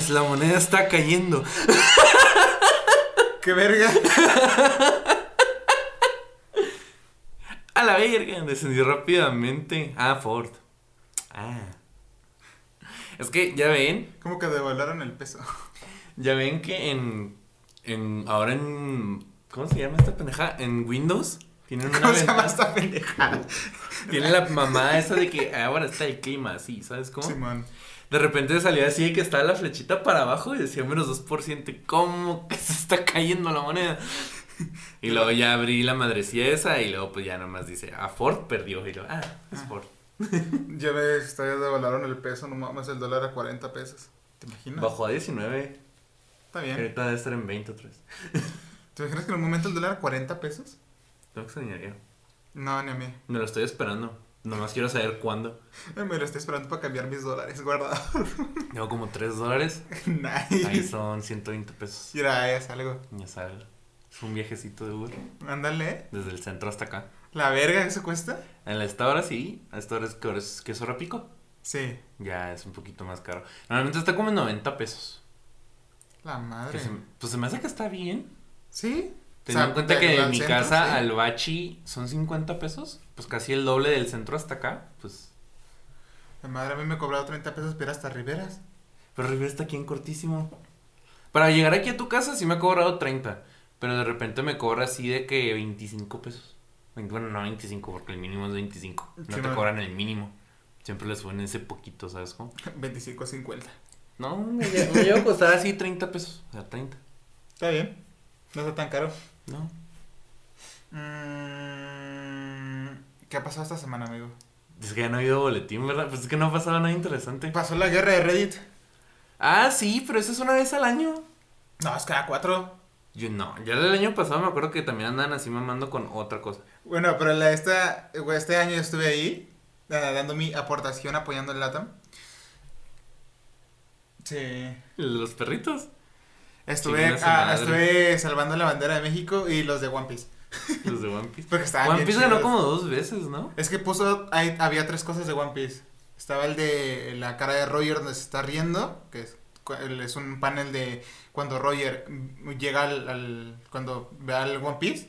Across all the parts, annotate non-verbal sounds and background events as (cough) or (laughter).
Mames, la moneda está cayendo. (laughs) ¡Qué verga! (laughs) A la verga, descendió rápidamente. Ah, Ford. Ah. Es que ya ven, Como que devaluaron el peso. ya ven que en, en ahora en ¿cómo se llama esta pendeja? En Windows tienen una ¿Cómo se llama esta pendejada? tiene la mamá esa de que ahora está el clima así, ¿sabes cómo? Simón. De repente salía así de que estaba la flechita para abajo y decía menos 2%. y ¿Cómo que se está cayendo la moneda? Y luego ya abrí la madrecilla esa y luego pues ya nomás dice, ah, Ford perdió. Y luego, ah, es Ford. (laughs) Ya ves, ya devaluaron el peso, no mames, el dólar a 40 pesos. ¿Te imaginas? Bajó a 19. Está bien. Ahorita debe estar en 20 otra vez. (laughs) ¿Te imaginas que en un momento el dólar a 40 pesos? Que extrañaría. No, ni a mí. Me lo estoy esperando. Nomás quiero saber cuándo. Ay, Me lo estoy esperando para cambiar mis dólares guardados. (laughs) Tengo como 3 dólares. Ahí nice. son 120 pesos. Mira, ya salgo. Ya sabes. Es un viajecito de Uber. Ándale. Desde el centro hasta acá. ¿La verga eso cuesta? En esta hora sí. A esta hora es que es queso pico. Sí. Ya es un poquito más caro. Normalmente está como en 90 pesos. La Que madre. se- pues se me hace que está bien. ¿Sí? Teniendo en cuenta que de mi centro, casa sí. al bachi son 50 pesos. Pues casi el doble del centro hasta acá. Pues. La madre a mí me ha cobrado 30 pesos ir hasta Riveras. Pero Rivera está aquí en cortísimo. Para llegar aquí a tu casa sí me ha cobrado 30. Pero de repente me cobra así de que 25 pesos. Bueno, no 25 porque el mínimo es 25. No Sí, te man. cobran el mínimo. Siempre les suben ese poquito, ¿sabes cómo? (laughs) 25 50. No, me, me lleva a costar así 30 pesos. O sea, 30. Está bien. No está tan caro. No. Mm, ¿Qué ha pasado esta semana, amigo? Es que ya no ha habido boletín, ¿verdad? Pues es que no ha pasado nada interesante. Pasó la guerra de Reddit. Ah, sí, pero eso es una vez al año. No, es cada cuatro. Yo no, ya el año pasado me acuerdo que también andan así mamando con otra cosa. Bueno, pero la, esta, este año yo estuve ahí, eh, dando mi aportación apoyando el LATAM. Sí. Los perritos. Estuve, ah, estuve salvando la bandera de México y los de One Piece. (laughs) Los de One Piece. Porque estaban One Piece ganó como dos veces, ¿no? Es que puso, ahí había tres cosas de One Piece. Estaba el de la cara de Roger donde se está riendo, que es, es un panel de cuando Roger mm, llega al, al- cuando ve al One Piece,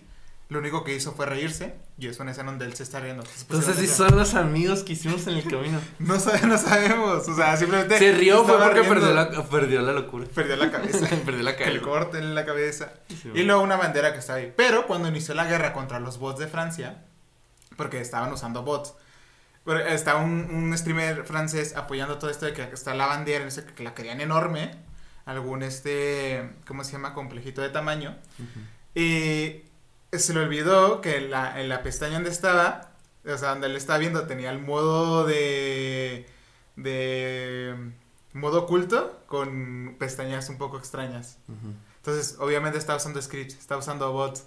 lo único que hizo fue reírse y es una escena donde él se está riendo. Entonces, Entonces esa- son los amigos que hicimos en el camino. (laughs) No, sabe- no sabemos, o sea, simplemente Se rió fue porque perdió la, perdió la locura. perdió la cabeza. (laughs) perdió la que le cabeza. corten la cabeza. Sí, Y luego una bandera que está ahí. Pero cuando inició la guerra contra los bots de Francia, porque estaban usando bots, está un, un streamer francés apoyando todo esto de que está la bandera, no sé, que la querían enorme, algún este, ¿cómo se llama? Complejito de tamaño. Y se le olvidó que en la, en la pestaña donde estaba, o sea, donde él estaba viendo, tenía el modo de. de. modo oculto con pestañas un poco extrañas. Entonces, obviamente estaba usando scripts, estaba usando bots.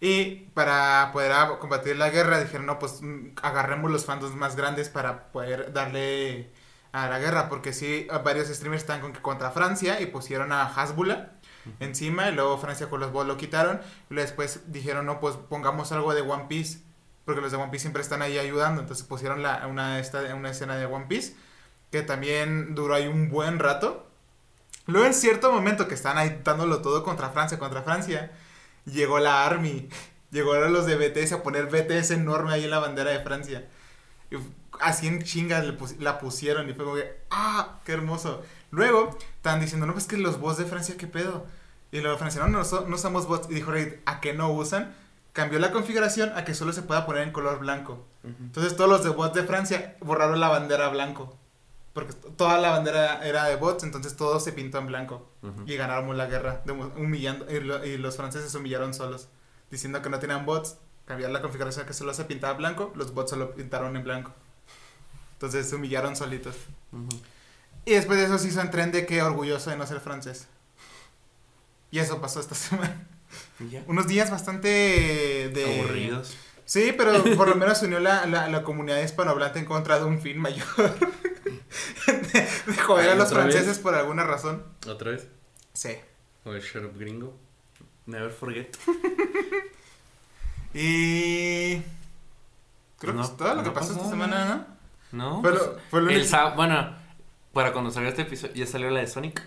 Y para poder combatir la guerra, dijeron, no, pues mm, agarremos los fandoms más grandes para poder darle a la guerra. Porque sí, varios streamers están con, contra Francia y pusieron a Hasbula encima. Y luego Francia con los bots lo quitaron. Y después dijeron, no, pues pongamos algo de One Piece. Porque los de One Piece siempre están ahí ayudando. Entonces pusieron la, una, esta, una escena de One Piece. Que también duró ahí un buen rato. Luego en cierto momento que están ahí dándolo todo contra Francia, contra Francia, llegó la Army. (laughs) Llegaron los de BTS a poner BTS enorme ahí en la bandera de Francia. Así en chingas la pusieron y fue como que, ¡ah! ¡Qué hermoso! Luego estaban diciendo, no, pues que los bots de Francia, ¿qué pedo? Y luego Francia, no, no, no somos bots. Y dijo Reddit, ¿a qué no usan? Cambió la configuración a que solo se pueda poner en color blanco. Entonces todos los de bots de Francia borraron la bandera blanco. Porque toda la bandera era de bots, entonces todo se pintó en blanco. Ujú. Y ganamos la guerra, de- humillando, y, lo- y los franceses se humillaron solos, diciendo que no tenían bots, cambiar la configuración que solo se pintaba blanco, los bots solo pintaron en blanco. Entonces se humillaron solitos. Y después de eso se hizo en tren de que orgulloso de no ser francés. Y eso pasó esta (laughs) semana. Ya. Unos días bastante de... Aburridos. Sí, pero por lo menos se unió la, la, la comunidad hispanohablante en contra de un fin mayor. de, (laughs) de joder a los franceses por alguna razón. ¿Otra vez? Sí. O el shut up gringo. Never forget. (laughs) Y... Creo No, que es todo lo que pasó esta semana. ¿no? No. Pues, lo, fue lo el único- sá- bueno, Para cuando salga este episodio, ya salió la de Sonic.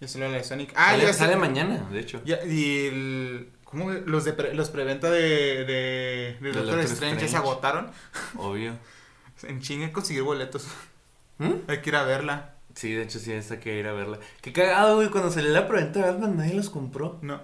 Ya salió la de Sonic. Ah, sale, ya sale sa- mañana, de hecho. Ya, y el, ¿cómo? Los de pre- los preventa de, de, de Doctor Strange ya se agotaron. Obvio. (laughs) En chingue conseguir boletos. ¿Mm? Hay que ir a verla. Sí, de hecho sí, esta que ir a verla. Qué cagado, güey, cuando salió la preventa de Batman nadie los compró. No. O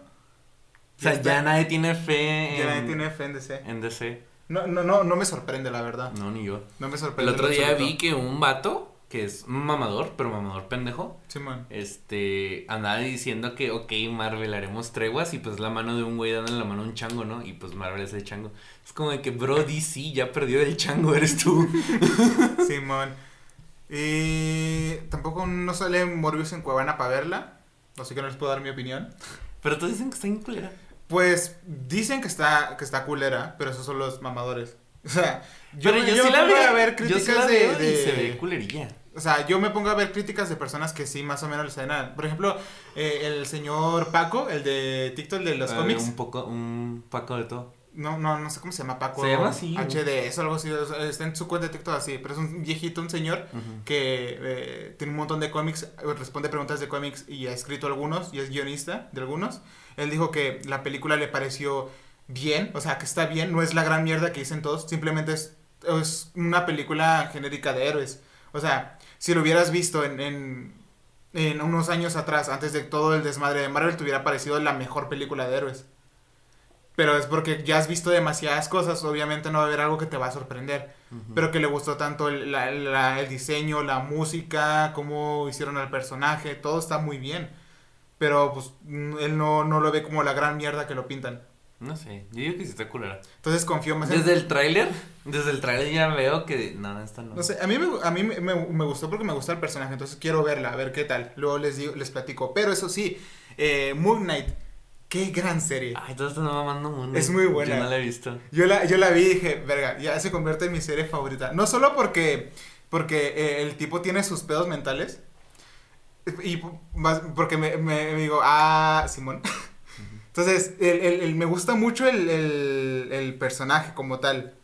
sea, ya nadie tiene fe Ya nadie tiene fe en DC. en DC. No, no, no, no me sorprende, la verdad. No, ni yo. No me El sorprende. otro en día vi que un vato, que es mamador, pero mamador pendejo, Simón. este, andaba diciendo que, ok, Marvel, haremos treguas y pues la mano de un güey dando la mano a un chango, ¿no? Y pues Marvel es el chango. Es como de que, bro, DC ya perdió el chango, (laughs) eres tú. (laughs) Simón. Y tampoco no sale Morbius en Cuevana para verla. Así que no les puedo dar mi opinión. Pero todos dicen que está en culera. Pues dicen que está, que está culera, pero esos son los mamadores. (laughs) O sea, yo, Pero yo, yo sí la veo, a ver yo sí críticas la de, veo y se ve culerilla. O sea, yo me pongo a ver críticas de personas que sí más o menos les saben. Por ejemplo, eh, el señor Paco, el de TikTok, el de los Eh, cómics. Un poco, un paco de todo. No, no, no sé cómo se llama Paco. Se llama así, güey. HD, es algo así. o está en su cuenta de TikTok así. Pero es un viejito, un señor que eh, tiene un montón de cómics, eh, responde preguntas de cómics y ha escrito algunos y es guionista de algunos. Él dijo que la película le pareció bien, o sea, que está bien, no es la gran mierda que dicen todos, simplemente es, es una película genérica de héroes. O sea, si lo hubieras visto en, en, en unos años atrás, antes de todo el desmadre de Marvel, te hubiera parecido la mejor película de héroes. Pero es porque ya has visto demasiadas cosas, obviamente no va a haber algo que te va a sorprender pero que le gustó tanto el, la- la- el diseño, la música, cómo hicieron al personaje, todo está muy bien. Pero pues él no, no lo ve como la gran mierda que lo pintan. No sé, yo digo que sí está culera. Entonces confío más en... Desde el tráiler, desde el tráiler ya veo que no, esta no. No sé, a mí, me, a mí me, me- me gustó porque me gusta el personaje, entonces quiero verla, a ver qué tal. Luego les digo, les platico. Pero eso sí, eh, Moon Knight, qué gran serie. Ay, todo está mamando mundo. Es muy buena. Yo no la he visto. Yo la, yo la vi y dije, verga, ya se convierte en mi serie favorita. No solo porque, porque eh, el tipo tiene sus pedos mentales. Y más porque me digo, ah, Simón. (laughs) Entonces, el, el- me gusta mucho el, personaje como tal.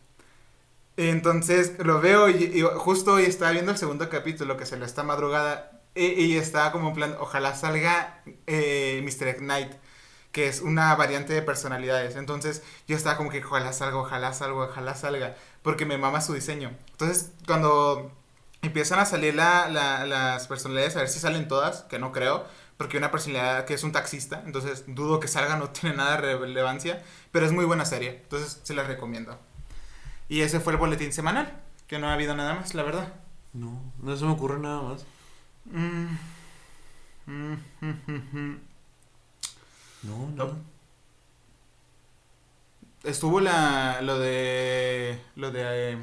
Entonces, lo veo y, y justo hoy estaba viendo el segundo capítulo que se lo está madrugada. Y, y estaba como en plan, ojalá salga eh, Mr. Knight, que es una variante de personalidades. Entonces, yo estaba como que ojalá salga, ojalá salga, ojalá salga, porque me mama su diseño. Entonces, cuando empiezan a salir la- la- las personalidades, a ver si salen todas, que no creo, porque una personalidad que es un taxista, entonces dudo que salga, no (laughs) tiene nada de relevancia, pero es muy buena serie, entonces se la recomiendo. Y ese fue el boletín semanal, que no ha habido nada más, la verdad. No, no se me ocurre nada más. Mm. Mm, mm, mm. No, No. no. Estuvo la, lo de, lo de, eh,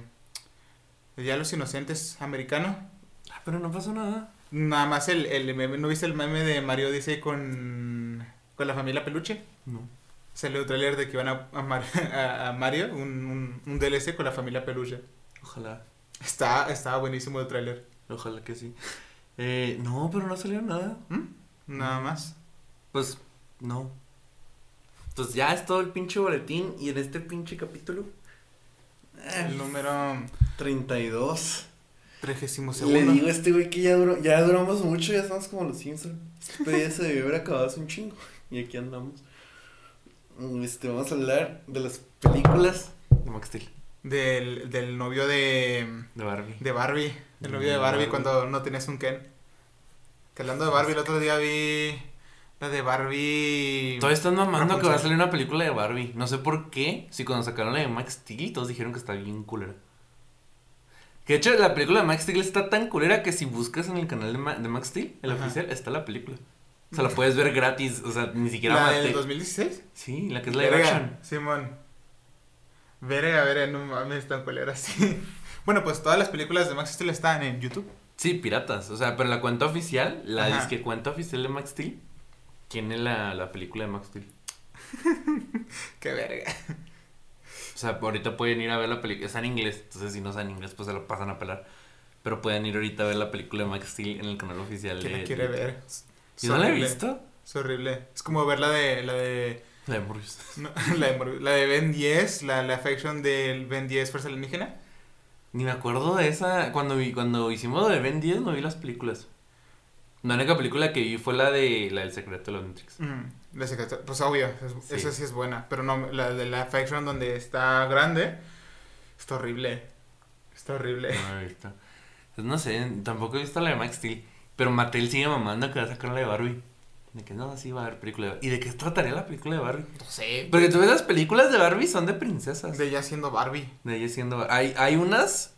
ya los inocentes americano. Ah, pero no pasó nada. Nada más el, el meme, ¿no viste el meme de Mario Dice con, con la familia Peluche? No. Salió un trailer de que iban a, a, Mar- (laughs) a- a Mario, un, un, un DLC con la familia Peluche. Ojalá, Está, estaba buenísimo el trailer. ojalá que sí. Eh, no, pero no salió nada. ¿Mm? Nada más. Pues, no. Pues ya es todo el pinche boletín y en este pinche capítulo. El número 32. 32 Le digo a este güey que ya, duró, ya duramos mucho, ya estamos como los Simpsons. Pero ya se debió haber acabado hace un chingo. Y aquí andamos. Este, vamos a hablar de las películas de Max Steel, Del, del novio de, de Barbie. de Barbie. El novio de De Barbie Barbie. cuando no tenías un Ken. Que hablando de Barbie, el otro día vi la de Barbie. Todavía están mamando que va a salir una película de Barbie. No sé por qué. Si cuando sacaron la de Max Steel, todos dijeron que está bien culera. Que de hecho la película de Max Steel está tan culera que si buscas en el canal de, Ma- de Max Steel, el Ajá. oficial, está la película. O sea, la puedes ver gratis. O sea, ni siquiera ¿La del 2016? Sí, la que es live Verga, action. Simón. Verga, verga, no mames, tan culeras, (laughs) sí. Bueno, pues todas las películas de Max Steel están en YouTube. Sí, piratas. O sea, pero la cuenta oficial, la Ajá. disque cuenta oficial de Max Steel, tiene la, la película de Max Steel. (laughs) Qué verga. O sea, ahorita pueden ir a ver la película. Está en inglés, entonces si no saben inglés, pues se lo pasan a pelar. Pero pueden ir ahorita a ver la película de Max Steel en el canal oficial ¿Quién de. la quiere ver? Yo no la he visto. Es horrible. Es como ver la de. La de. La de Morbius. (laughs) no, (laughs) la de, Morbius, la de Ben 10, la, la affection del Ben 10 Fuerza Alienígena. Ni me acuerdo de esa. Cuando vi, cuando hicimos lo de Ben 10 no vi las películas. La única película que vi fue la de la del secreto de los Matrix. Mm, la secreta- pues obvio, es- Sí. esa sí es buena. Pero no, la de la Faction donde está grande, está horrible. Está horrible. No visto. Pues no sé, tampoco he visto la de Max Steel. Pero Mattel sigue mamando que va a sacar la de Barbie. De que no, sí va a haber película de Barbie. ¿Y de qué trataría la película de Barbie? No sé. Porque tú ves las películas de Barbie son de princesas. De ella siendo Barbie. De ella siendo Bar- hay, hay unas.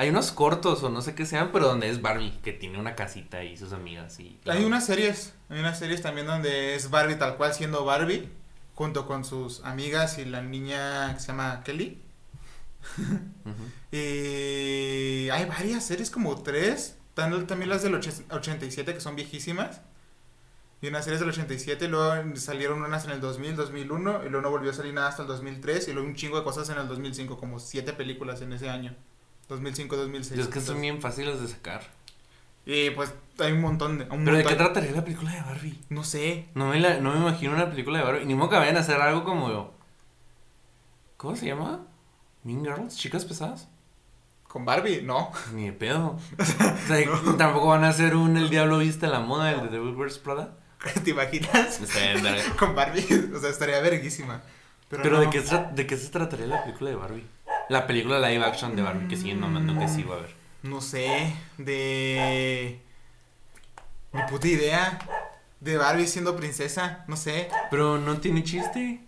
Hay unos cortos o no sé qué sean, pero donde es Barbie, que tiene una casita y sus amigas y. Hay unas series, hay unas series también donde es Barbie tal cual siendo Barbie, junto con sus amigas y la niña que se llama Kelly. (laughs) Y hay varias series, como tres. También las del och- 87 que son viejísimas. Y unas series del 87, luego salieron unas en el 2000, 2001, y luego no volvió a salir nada hasta el 2003, y luego un chingo de cosas en el 2005, como siete películas en ese año. 2005, 2006. Y es que son bien fáciles de sacar. Y pues hay un montón de... un ¿Pero de qué trataría la película de Barbie? No sé. No me, la- no me imagino una película de Barbie. Ni modo que vayan a hacer algo como. ¿Cómo se llama? Mean Girls, chicas pesadas. ¿Con Barbie? No. Ni de pedo. (laughs) O sea, tampoco van a hacer un El Diablo Viste la Moda, el de Devil Wears Prada. (laughs) ¿Te imaginas? (laughs) Con Barbie, o sea, estaría verguísima. Pero, Pero, no. ¿de, qué ¿de qué se trataría la película de Barbie? La película live action de Barbie que siguen mamando que sí va a haber. No sé, de... Ni puta idea. De Barbie siendo princesa, no sé. Pero no tiene chiste.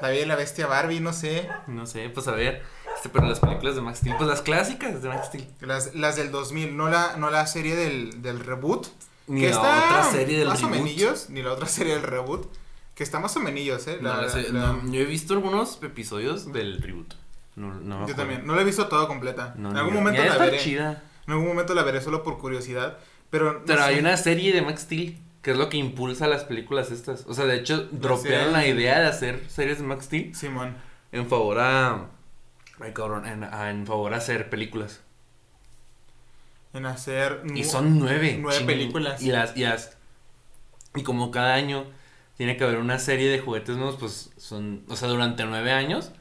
La Bella y la Bestia Barbie, no sé. No sé, pues a ver. Este, pero las películas de Max Steel, pues las clásicas de Max Steel. Las, las del 2000, no la, no la serie del, del reboot. Ni que la está otra serie del más o reboot. menillos, ni la otra serie del reboot. Que está más o menillos, eh. No, La- la- no, yo he visto algunos episodios del reboot. No, no yo también. No la he visto todo completa. No, en algún momento la veré. chida. En algún momento la veré solo por curiosidad. Pero, Pero hay una serie de Max Steel que es lo que impulsa las películas estas. O sea, de hecho, dropearon la idea de hacer series de Max Steel Simón. en favor a. Ay, cabrón, en, en favor a hacer películas. En hacer. Y son nueve. nueve ching- películas. Y las, y las- Y como cada año tiene que haber una serie de juguetes nuevos, pues son. O sea, durante nueve años.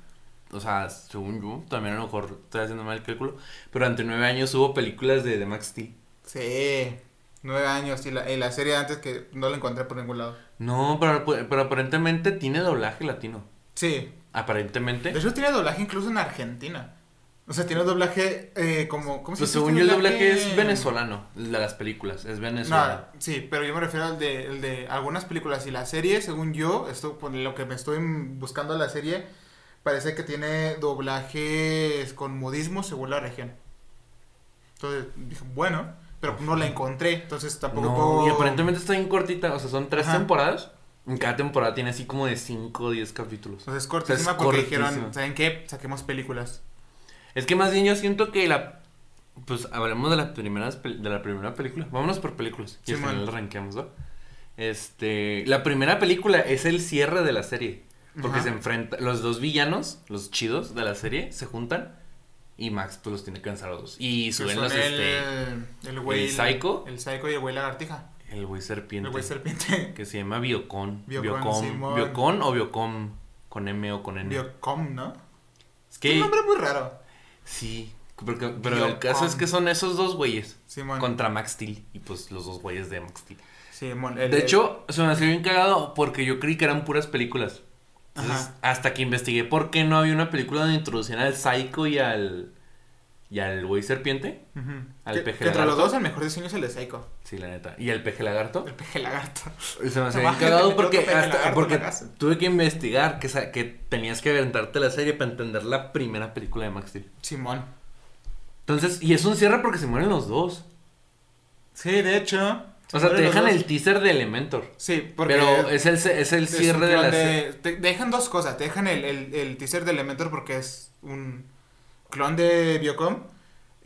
O sea, según yo, también a lo mejor estoy haciendo mal el cálculo. Pero durante nueve años hubo películas de, de Max Steel. Sí. Nueve años. Y la, y la serie antes que no la encontré por ningún lado. No, pero, pero aparentemente tiene doblaje latino. Sí. Aparentemente. De hecho, tiene doblaje incluso en Argentina. O sea, tiene doblaje eh, como. ¿Cómo se Pues según este yo el doblaje es venezolano, el de las películas, es venezolano. No, sí, pero yo me refiero al de, el de algunas películas y la serie, según yo, esto por lo que me estoy buscando la serie, parece que tiene doblajes con modismo según la región. Entonces dije, bueno, pero no la encontré, entonces tampoco No, puedo- y aparentemente está bien cortita, o sea, son tres Ajá. temporadas. En cada temporada tiene así como de 5 o 10 capítulos. Entonces es cortísima Es porque cortísima. dijeron, ¿saben qué? Saquemos películas. Es que más bien yo siento que la pues hablemos de la primera de la primera película. Vámonos por películas. Y al Simón. final rankeamos, ¿no? Este, la primera película es el cierre de la serie, porque Ajá. se enfrenta los dos villanos, los chidos de la serie se juntan y Max pues los tiene que vencer a los dos y suben los el, este el güey... el Psycho. El Psycho y el güey lagartija. el güey serpiente. El güey serpiente. que se llama Biocon. Biocon, Biocom. Simón. Biocon o Biocom con M o con N. Biocom, ¿no? es Un que nombre muy raro. sí, porque- pero el Biocom. caso es que son esos dos güeyes Simón. contra Max Steel y pues los dos güeyes de Max Steel. Simón, el- De el- hecho, se me hacía bien cagado porque yo creí que eran puras películas. Entonces, hasta que investigué por qué no había una película donde introducían al Psycho y al y al güey serpiente. Al peje que entre los lagarto. dos el mejor diseño es el de Psycho. Sí, la neta. Y al peje lagarto. El peje lagarto. Y Se me hacía (laughs) cagado porque, hasta- lagarto porque tuve que investigar que, que tenías que aventarte la serie para entender la primera película de Max Steel. Simón. Entonces, y es un cierre porque se mueren los dos. Sí, de hecho. O sea, te dejan el teaser de Elementor. Sí, porque. Pero es el, es el cierre de la serie. Te dejan dos cosas. Te dejan el, el, el teaser de Elementor porque es un clon de Biocom.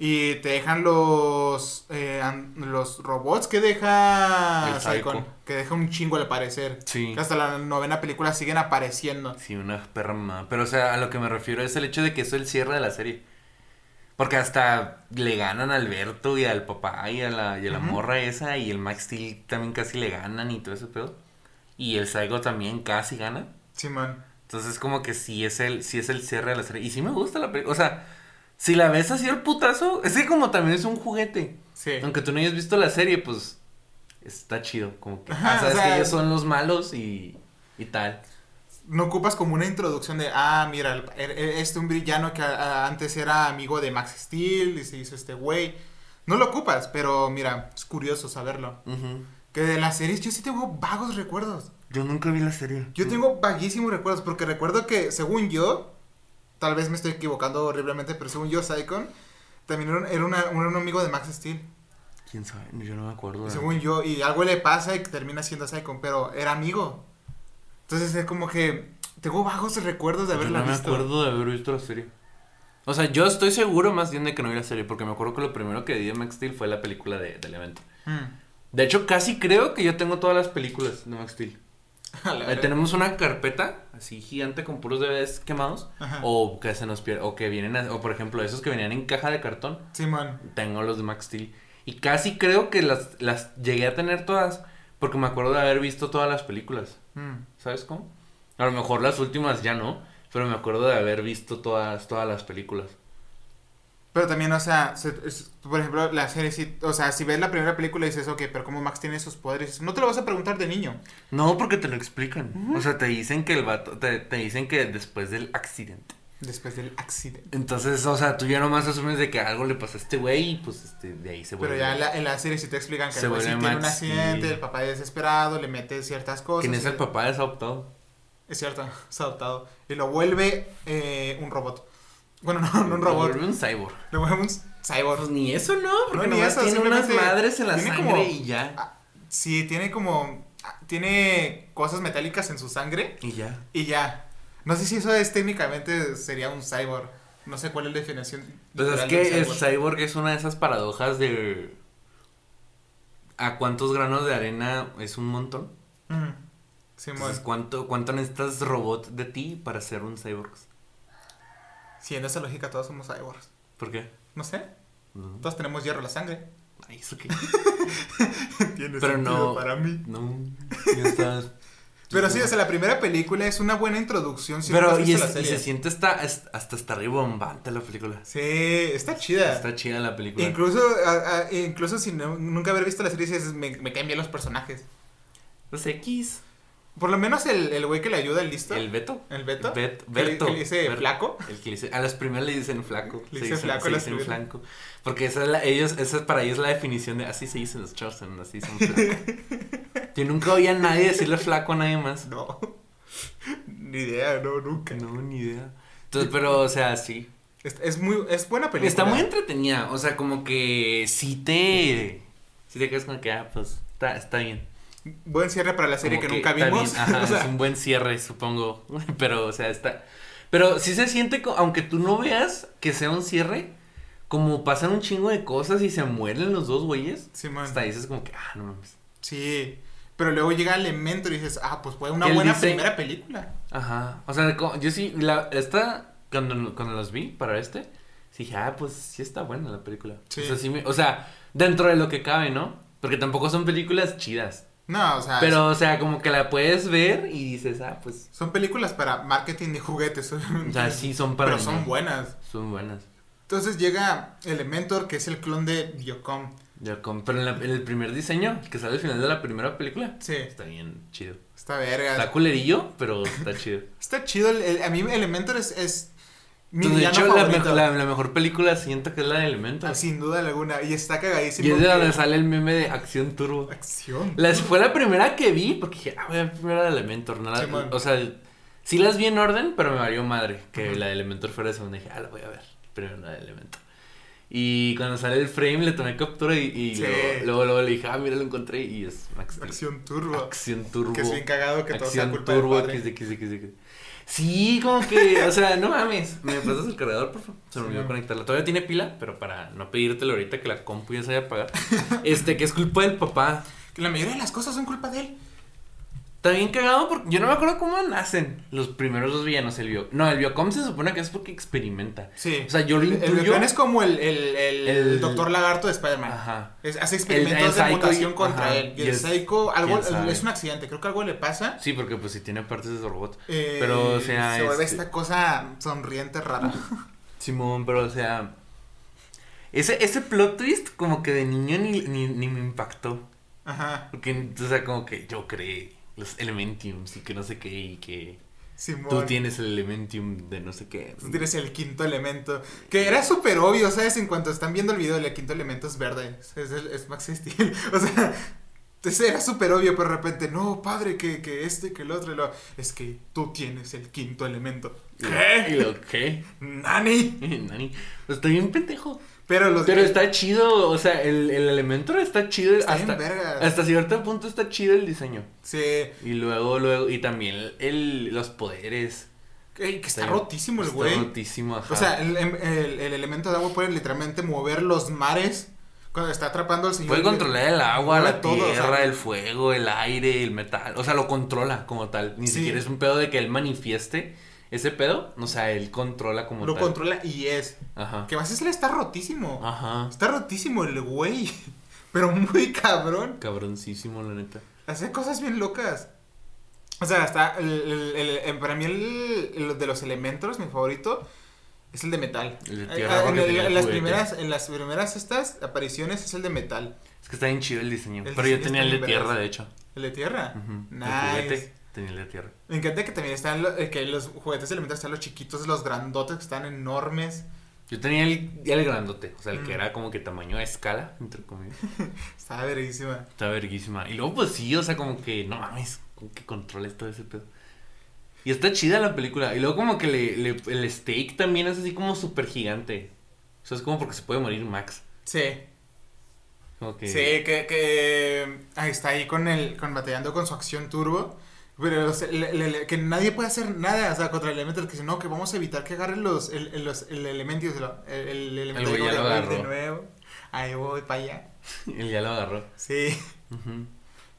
Y te dejan los eh, los robots que deja Psycho. Que deja un chingo al parecer. Sí. Que hasta la novena película siguen apareciendo. Sí, una perra mamada. Pero, o sea, a lo que me refiero es el hecho de que eso es el cierre de la serie. Porque hasta le ganan a Alberto y al papá y a la, y a la morra esa. Y el Max Steel también casi le ganan y todo ese pedo. Y el Psycho también casi gana. Simón. Entonces, como que sí es el, sí es el cierre de la serie. Y sí me gusta la película. O sea, Si la ves así el putazo, es que como también es un juguete. Sí. Aunque tú no hayas visto la serie, pues está chido. Como que, Ajá, sabes o sea, que ellos son los malos y, y tal. No ocupas como una introducción de, ah, mira, este un villano que ah, antes era amigo de Max Steel y se hizo este güey. No lo ocupas, pero mira, es curioso saberlo. Que de las series yo sí tengo vagos recuerdos. Yo nunca vi la serie. Yo tengo vaguísimos recuerdos porque recuerdo que, según yo, tal vez me estoy equivocando horriblemente, pero según yo, Saikon también era, un- era una- un, amigo de Max Steel. ¿Quién sabe? Yo no me acuerdo. de- Según yo, y algo le pasa y termina siendo Saikon, pero era amigo. Entonces es como que tengo vagos recuerdos de Yo haberla no me visto. acuerdo de haber visto la serie. O sea, yo estoy seguro más bien de que no vi la serie, porque me acuerdo que lo primero que vi de Max Steel fue la película de, del evento. Mm. De hecho, casi creo que yo tengo todas las películas de Max Steel. (laughs) Eh, tenemos una carpeta así gigante con puros DVDs quemados. Ajá. O que se nos pierde, o que vienen, a- o por ejemplo, esos que venían en caja de cartón. Simón. Tengo los de Max Steel. Y casi creo que las, las llegué a tener todas. Porque me acuerdo de haber visto todas las películas. Mm. ¿Sabes cómo? A lo mejor las últimas ya no. Pero me acuerdo de haber visto todas, todas las películas. Pero también, o sea, se- es- por ejemplo, la serie, sí, o sea, si ves la primera película y dices, ok, pero como Max tiene esos poderes, no te lo vas a preguntar de niño. No, porque te lo explican. O sea, te dicen que el vato, te, te dicen que después del accidente. Después del accidente. Entonces, o sea, tú ya nomás asumes de que algo le pasó a este güey y pues este, de ahí se vuelve. Pero ya en la, en la serie sí te explican que Se el güey sí tiene un accidente, el papá es desesperado, le mete ciertas cosas. ¿Quién es el papá desadoptado? Es cierto, (laughs) es adoptado. Y lo vuelve eh, un robot. Bueno, (laughs) no, no un robot. Vuelve un cyborg. Lo vuelve un cyborg. Pues ni eso, ¿no? Porque No, ni nomás eso, tiene unas madres en la sangre como- y ya. Ah, Sí, tiene como... ah, Tiene cosas metálicas en su sangre Y ya. y ya. No sé si eso es técnicamente sería un cyborg. No sé cuál es la definición. Pues es que el cyborg. es una de esas paradojas de... ¿A cuántos granos de arena es un montón? Mm. Simón. Entonces, ¿cuánto, ¿cuánto necesitas robot de ti para ser un cyborg? Siguiendo esa lógica, todos somos cyborgs. ¿Por qué? No sé, todos tenemos hierro en la sangre. Ay, ¿eso qué? (laughs) Tiene Pero sentido no- para mí. No, ya estás... Pero sí, o sea, la primera película es una buena introducción. Si Pero has y, es- la y serie. se siente hasta, hasta está ribombante la película. Sí, está chida. Está chida la película. Incluso, a- a- incluso sin nunca haber visto la serie, dices, me, me caen bien los personajes. Los X. Por lo menos el el güey que le ayuda, el listo. El Beto. ¿El Beto? Bet- Berto. que le dice Berto. flaco. El que le dice, a las primeras le dicen flaco. Le se dice dicen- flaco se dicen. Porque esa es la, ellos, esa es para ellos la definición de así se dicen los Charleston, así son flaco. (laughs) Yo nunca oía a nadie decirle flaco a nadie más. No. Ni idea, no, nunca. No, ni idea. Entonces, pero, o sea, sí. Es, es muy, es buena película. Está muy entretenida. O sea, como que sí te. Sí te quedas con que, ah, pues, está, está bien. Buen cierre para la serie que, nunca vimos. Ajá, (laughs) O sea, es un buen cierre, supongo. (laughs) Pero, o sea, está. Pero sí se siente, aunque tú no veas que sea un cierre, como pasan un chingo de cosas y se mueren los dos güeyes. Simón. Hasta dices como que, ah, no mames. Sí. Pero luego llega Elementor y dices, ah, pues fue una buena dice- primera película. Ajá. O sea, yo sí, la, esta, cuando, cuando los vi para este, sí dije, ah, pues sí está buena la película. Sí. O sea, sí me- o sea, dentro de lo que cabe, ¿no? Porque tampoco son películas chidas. No, o sea, Pero, o sea, como que la puedes ver y dices, ah, pues. son películas para marketing de juguetes. O sea, sí son para. Pero son buenas. Son buenas. Entonces llega Elementor, que es el clon de Biocom. Con, pero en, la- en el primer diseño, que sale al final de la primera película, Sí, está bien chido. está verga. Está culerillo, pero está chido. (laughs) Está chido. el- el- a mí Elementor es, es mi Entonces, de hecho, la, favorito. me- la, la mejor película siento que es la de Elemental. Ah, Sin duda alguna. Y está cagadísimo. Y es de que- donde sale el meme de Acción Turbo. Acción. La, fue la primera que vi porque dije, ah, voy a ver primero la de Elementor. No o sea, sí las vi en orden, pero me valió madre que la de Elementor fuera de segunda. Dije, ah, la voy a ver. Primero la de Elementor. Y cuando sale el frame le tomé captura y, y Sí. luego, luego, luego le dije, ah, mira, lo encontré. Y es Max. Acción Turbo. Acción Turbo. Que es bien cagado que todo sea culpa Turbo. del padre. Sí, como que, o sea, no mames. ¿Me pasas el cargador, por favor? Se me Sí, olvidó no. conectarla. Todavía tiene pila, pero para no pedírtelo ahorita que la compu ya se vaya a apagar. este, que es culpa del papá. Que la mayoría de las cosas son culpa de él. Está bien cagado porque yo no me acuerdo cómo nacen los primeros dos villanos. El bio... No, el Biocom se supone que es porque experimenta. Sí. O sea, yo lo El intuyo. Biocom es como el, el, el, El- Doctor Lagarto de Spider-Man. Ajá. Es- hace El- experimentos el de mutación y- contra ajá, él. Y, y el el- Psycho, algo, es un accidente. Creo que algo le pasa. Sí, porque pues si tiene partes de su robot. eh, Pero, o sea, Se vuelve este- esta cosa sonriente rara. (laughs) Simón, pero o sea. Ese, ese plot twist, como que de niño ni, ni, ni me impactó. Ajá. Porque, o sea, como que yo creé los Elementiums y que no sé qué, y que Simón. tú tienes el Elementium de no sé qué. Tú tienes el quinto elemento. Que era súper obvio, ¿sabes? En cuanto están viendo el video, el quinto elemento es verde. Es, es, es Max Steel. (laughs) O sea, entonces era súper obvio, pero de repente, no, padre, que, que este, que el otro. y lo- es que tú tienes el quinto elemento. Lo- ¿Y lo qué? (laughs) ¡Nani! (laughs) Nani. Pues estoy bien pendejo. Pero los. Pero está chido, o sea, el, el Elementor está chido. Está hasta, hasta cierto punto está chido el diseño. Sí. Y luego, luego, y también el, los poderes. Ey, que está Está- rotísimo el Está güey. rotísimo, ajá. O sea, el, el- el elemento de agua puede literalmente mover los mares cuando está atrapando al señor. Puede controlar el agua, la o sea, tierra, el fuego, el aire, el metal. O sea, lo controla como tal. Ni Sí. siquiera es un pedo de que él manifieste ese pedo. O sea, él controla como Lo tal. controla y es. Ajá. Que más es está rotísimo. Ajá. Está rotísimo el güey. (laughs) Pero muy cabrón. Cabroncísimo, la neta. Hace cosas bien locas. O sea, está. El, el- para mí, el, de los elementos, mi favorito, es el de metal. El de Eh, tierra, en, tenía en las primeras, en las primeras estas apariciones es el de metal. Es que está bien chido el diseño. Pero yo tenía el de tierra, de hecho. El de tierra. Ujú. El Nice. Tenía de tierra. Me encanta que también están lo- eh, que los juguetes elementales están los chiquitos, los grandotes que están enormes. Yo tenía el, el grandote, o sea, el que Mm. era como que tamaño a escala, entre comillas. (laughs) Está verguísima. Está verguísima. Y luego, pues sí, o sea, como que, no mames, como que controles todo ese pedo. Y está chida la película. Y luego, como que le, le- el steak también es así como súper gigante. O sea, es como porque se puede morir Max. Sí. Como que. Sí, que, que ahí está ahí con el, con batallando con su acción turbo. Pero o sea, le- le- le- que nadie puede hacer nada, o sea, contra el elemento que dice, no, que vamos a evitar que agarren los, el, el- los, el elemento, el, el elemento güey ya de, lo de nuevo. Ahí voy para allá. (laughs) Él ya lo agarró. Sí. Ujú.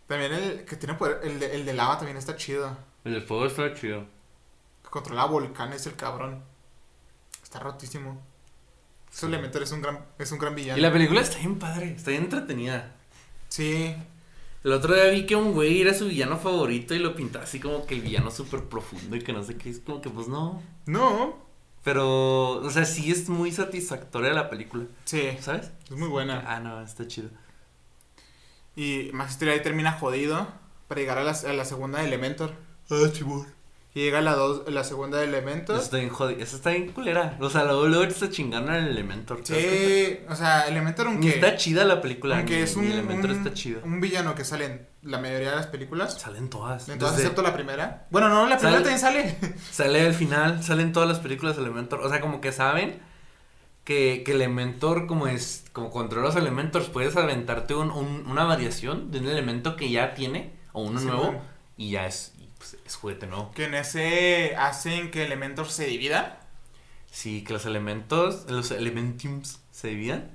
También el que tiene poder, el de, el de lava también está chido. El de fuego está chido. Que controla volcanes el cabrón. Está rotísimo. Su Sí. elemento es un gran, es un gran villano. Y la película está bien padre, está bien entretenida. Sí. El otro día vi que un güey era su villano favorito y lo pintaba así como que el villano súper profundo y que no sé qué. Es como que, pues no. No. Pero, o sea, sí es muy satisfactoria la película, Sí. ¿sabes? Es muy buena. Ah, no, está chido. Y Max Steel ahí termina jodido para llegar a la, a la segunda de Elementor. Ah, chibor. Y llega la, dos, la segunda de Elementor. Eso está bien jodido. Eso está bien culera. O sea, luego, luego está chingando el Elementor. Sí, o sea, Elementor Ni aunque, está chida la película. aunque ni- es ni un, Elementor un, está chido. un villano que sale en la mayoría de las películas. Salen todas. Entonces, Desde- excepto la primera. Bueno, no, la primera también sale. (laughs) Sale al final, salen todas las películas de Elementor. O sea, como que saben que, que Elementor, como es, como controla los Elementors, puedes aventarte un, un- una variación de un elemento que ya tiene, o uno Sí, nuevo, bueno. y ya es, pues, es juguete nuevo. Que en ese hacen que Elementor se divida. Sí, que los elementos, los Elementiums se dividan.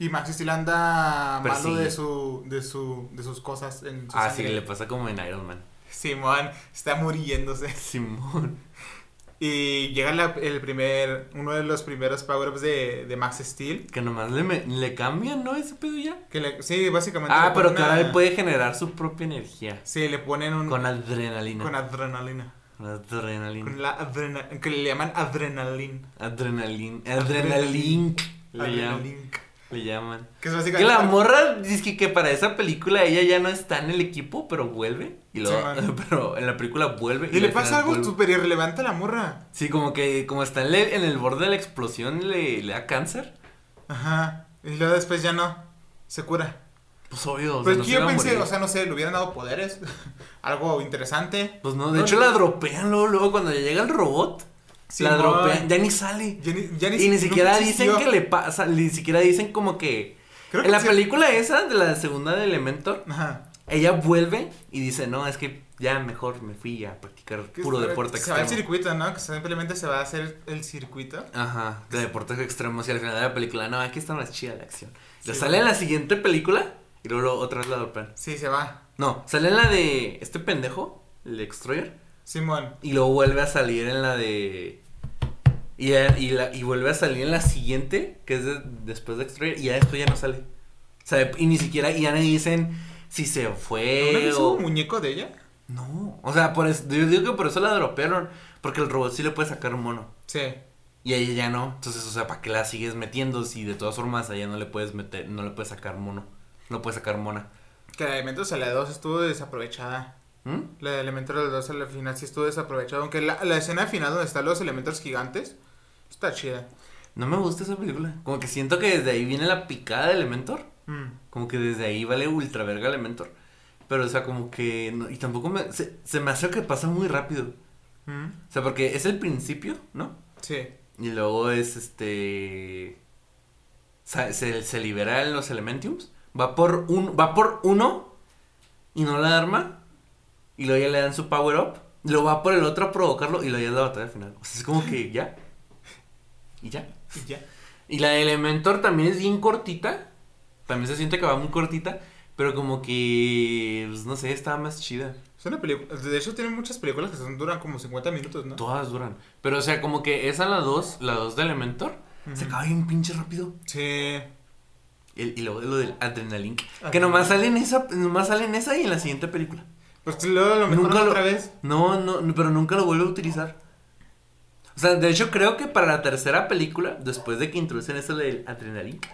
Y Max Steel anda malo de su, de su, de sus cosas en su Ah, sí, sangre. le pasa como en Iron Man. Simón está muriéndose. Simón. Y llega la- el primer, uno de los primeros power-ups de, de Max Steel. Que nomás le, me- le cambian, ¿no? Ese pedo ya. Que le, sí, básicamente. Ah, pero que ahora él puede generar su propia energía. Sí, le ponen un. Con adrenalina. con adrenalina. Con adrenalina. Con la adrenalina. Que le llaman adrenalina. Adrenalin. Adrenalink. Le llaman. Adrenalin. Le llaman. Que es Que básicamente. la morra dice que, que para esa película ella ya no está en el equipo, pero vuelve. Y luego, Sí, (laughs) pero en la película vuelve. Y le pasa algo súper irrelevante a la morra. Sí, como que como está en, le- en el borde de la explosión le, le da cáncer. Ajá. Y luego después ya no. Se cura. Pues obvio. o sea, Pues no yo pensé, morir. o sea, no sé, le hubieran dado poderes. (laughs) algo interesante. Pues no, de no, hecho no. la dropean luego, luego cuando llega el robot. La dropean, ya ni sale. Ya ni, ya Y ni siquiera dicen que le pasa, ni siquiera dicen como que... Creo en la película esa, de la segunda de Elementor, Ajá. ella vuelve y dice, no, es que ya mejor me fui a practicar puro deporte Se va extremo. circuito, ¿no? Que simplemente se va a hacer el circuito. Ajá, de deportes extremos y al final de la película, no, aquí está más chida la acción. Sí, Le sale en la siguiente película y luego otra vez la dropean. Sí, se va. No, sale en la de este pendejo, el Destroyer, Simón. y luego vuelve a salir en la de... Y, ya- y, la, y vuelve a salir en la siguiente, que es de- después de Destroyer, y ya después ya no sale. O sea, y ni siquiera, y ya no dicen si se fue ¿No hizo o... un muñeco de ella? No, o sea, por eso, yo digo que por eso la dropearon, porque el robot sí le puede sacar un mono. Sí. Y a ella ya no. Entonces, o sea, ¿para qué la sigues metiendo si de todas formas a ella no le puedes meter, no le puedes sacar mono? No puedes sacar mona. Que la de Elementos a la 2 estuvo desaprovechada. ¿Mm? La de la 2 al final sí estuvo desaprovechada. Aunque la, la escena final donde están los elementos gigantes está chida. No me gusta esa película. Como que siento que desde ahí viene la picada de Elementor. Mm. Como que desde ahí vale ultra verga Elementor. Pero, o sea, como que. no- y tampoco me. Se, se me hace que pasa muy rápido. Mm. O sea, porque es el principio, ¿no? Sí. Y luego es este. Se, se liberan los Elementiums. Va por un. Va por uno. Y no la arma. Y luego ya le dan su power up. Luego va por el otro a provocarlo. Y luego ya es la batalla final. O sea, es como que ya. Y ya. Y ya. Y la de Elementor también es bien cortita. También se siente que va muy cortita. Pero como que. Pues no sé, estaba más chida. Es una película. De hecho, tiene muchas películas que son, duran como 50 minutos, ¿no? Todas duran. Pero o sea, como que esa la 2, la 2 de Elementor, se acaba bien pinche rápido. Sí. El- y luego lo del Adrenalink. Que nomás sale en esa, nomás sale en esa y en la siguiente película. Pues luego lo Nunca mejoran lo- otra vez. No, no, no, pero nunca lo vuelve a utilizar. O sea, de hecho creo que para la tercera película, después de que introducen eso del Adrenalink,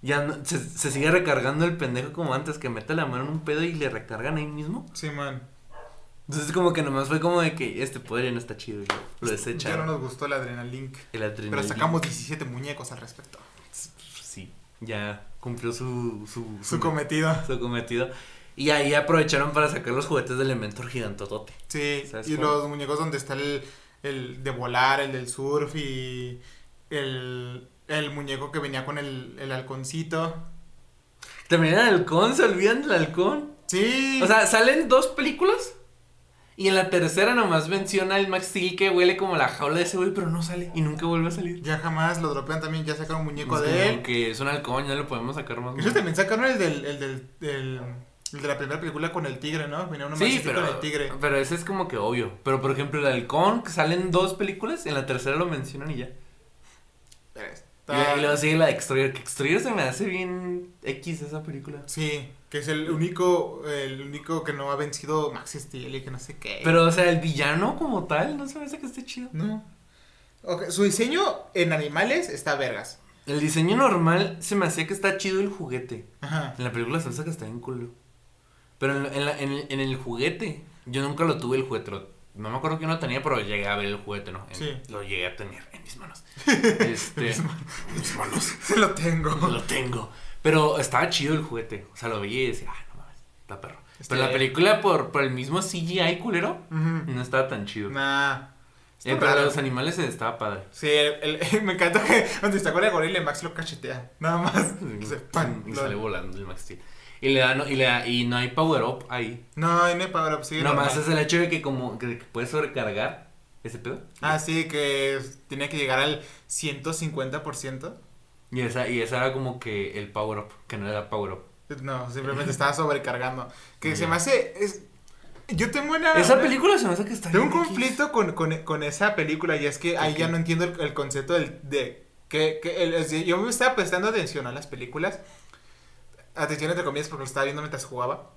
ya no- se, se sigue recargando el pendejo como antes, que mete la mano en un pedo y le recargan ahí mismo. Sí, man. Entonces como que nomás fue como de que este poder ya no está chido y lo, lo Ya no nos gustó el Adrenalink. Pero sacamos 17 muñecos al respecto. Sí, ya cumplió su, su, Su cometido. su cometido. Y ahí aprovecharon para sacar los juguetes de Elementor gigantotote. Sí. ¿Sabes Y cómo? los muñecos donde está el, el de volar, el del surf y el, el muñeco que venía con el, el halconcito. También el halcón, se olvidan del halcón. Sí. O sea, salen dos películas. Y en la tercera nomás menciona el Max Steel que huele como la jaula de ese güey, pero no sale y nunca vuelve a salir. ya jamás lo dropean también. Ya sacaron un muñeco de él. Que es un halcón, ya lo podemos sacar más. Ellos también sacaron el del, el del, del- el de la primera película con el tigre, ¿no? Venía uno Sí, pero, con el tigre. pero ese es como que obvio. Pero por ejemplo, el halcón, que salen dos películas, en la tercera lo mencionan y ya. Está- y luego sigue la de Extroyer, que Extroyer se me hace bien X esa película. Sí, que es el único, el único que no ha vencido Max Steel y que no sé qué. Pero, o sea, el villano como tal, no se me hace que esté chido. No. Ok, su diseño en animales está vergas. El diseño normal se me hacía que está chido el juguete. Ajá. En la película se me hace que está bien culo. Pero en, en la- en el, en el juguete, yo nunca lo tuve el juguete. lo- no me acuerdo que no tenía, pero llegué a ver el juguete, ¿no? Sí. Lo llegué a tener en mis manos. (laughs) Este, en mis manos. (laughs) Se lo tengo. Lo tengo. Pero estaba chido el juguete. O sea, lo veía y decía, ay, no mames, está perro. Este- Pero la película, por, por el mismo CGI culero, no estaba tan chido. Nah. Eh, pero raro. los animales estaba padre. Sí, el- el- (laughs) me encanta que donde está con el gorila Max lo cachetea. Nada más. Se- pan, y lo- sale volando el Max Steel. Y le da, no, y le da- y no hay power up ahí. No, no hay power up, sigue Nomás normal. es el hecho de que como que, puedes sobrecargar ese pedo. Ah, sí, que tiene que llegar al 150%. Y esa, y esa era como que el power up, que no era power up. No, simplemente estaba sobrecargando. Que se me hace. Es... Yo tengo una. Esa una- película se me hace que está Tengo un conflicto con, con, con esa película y es que ahí ¿Por ya no entiendo el, el concepto del, de que, que el- yo me estaba prestando atención a las películas, atención entre comillas porque lo estaba viendo mientras jugaba,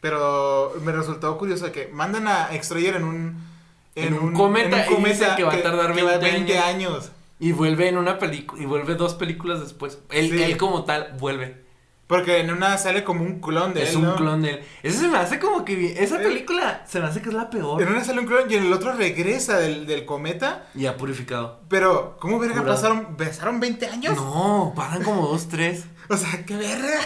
pero me resultó curioso que mandan a Extroyer en un En un cometa y que va a tardar 20 años. Y vuelve en una película, y vuelve dos películas después. Él, Sí. él como tal vuelve. Porque en una sale como un clon de es él, un ¿no? clon de él. Eso se me hace como que esa Eh. película se me hace que es la peor. En una sale un clon y en el otro regresa del, del cometa. Ya purificado. Pero, ¿cómo verga Curado. pasaron? ¿Pasaron 20 años? No, pasan como dos, tres. O sea, ¿qué verga?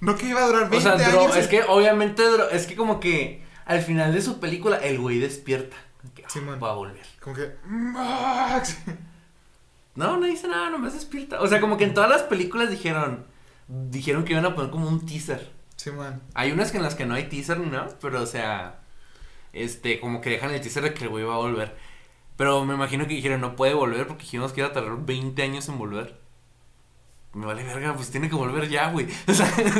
No que iba a durar 20 O sea, años. es que obviamente, es que como que al final de su película el güey despierta. Que, ah, va a volver. Como que. Max. No, no dice nada, nomás despierta. O sea, como que en todas las películas dijeron, dijeron que iban a poner como un teaser. Sí, man. Hay unas que en las que no hay teaser nada, pero o sea, este, como que dejan el teaser de que el güey va a volver. Pero me imagino que dijeron, no puede volver porque dijimos que iba a tardar 20 años en volver. Me vale verga, pues tiene que volver ya, güey. (laughs)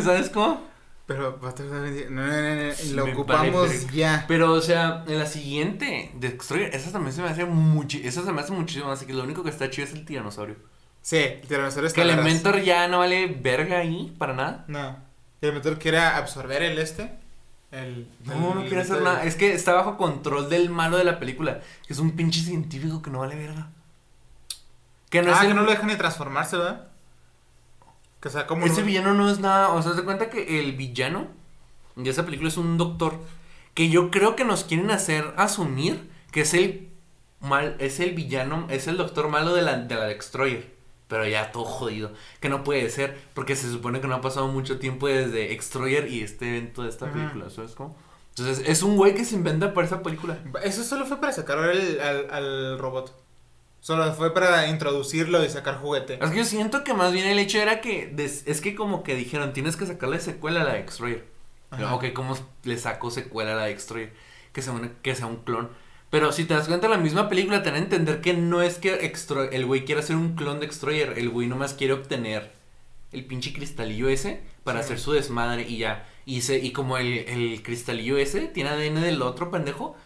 ¿sabes cómo? Pero va a tardar 20 No, no, no, no. Lo me ocupamos vale ya. Pero, o sea, en la siguiente, Destroyer, esa también se me hace mucho, esa se me hace muchísimo, así que lo único que está chido es el tiranosaurio. Sí, el tiranosaurio está. Que el. Elementor ya no vale verga ahí, para nada. No. El Elementor quiere absorber el este. El. No, el no quiere hacer nada. Es que está bajo control del malo de la película. Que es un pinche científico que no vale verga. Que no ah, es que no lo dejan ni transformarse, ¿verdad? Que sea como... Ese villano no es nada. O sea, se cuenta que el villano de esa película es un doctor. Que yo creo que nos quieren hacer asumir que es el mal. Es el villano. Es el doctor malo de la, de la Destroyer. Pero ya todo jodido. Que no puede ser. Porque se supone que no ha pasado mucho tiempo desde Destroyer y este evento de esta película. ¿Sabes cómo? Entonces, es un güey que se inventa para esa película. Eso solo fue para sacar al, al, al robot. Solo fue para introducirlo y sacar juguete. Es que yo siento que más bien el hecho era que. des- es que como que dijeron, tienes que sacarle secuela a la. Ajá. Ok, ¿cómo le saco secuela a la Destroyer? Que sea, una- que sea un clon. Pero si te das cuenta, la misma película te da a entender que no es que el güey quiera hacer un clon de Destroyer. El güey nomás quiere obtener el pinche cristalillo ese para Sí. hacer su desmadre y ya. Y, se, y como el, el cristalillo ese tiene ADN del otro pendejo,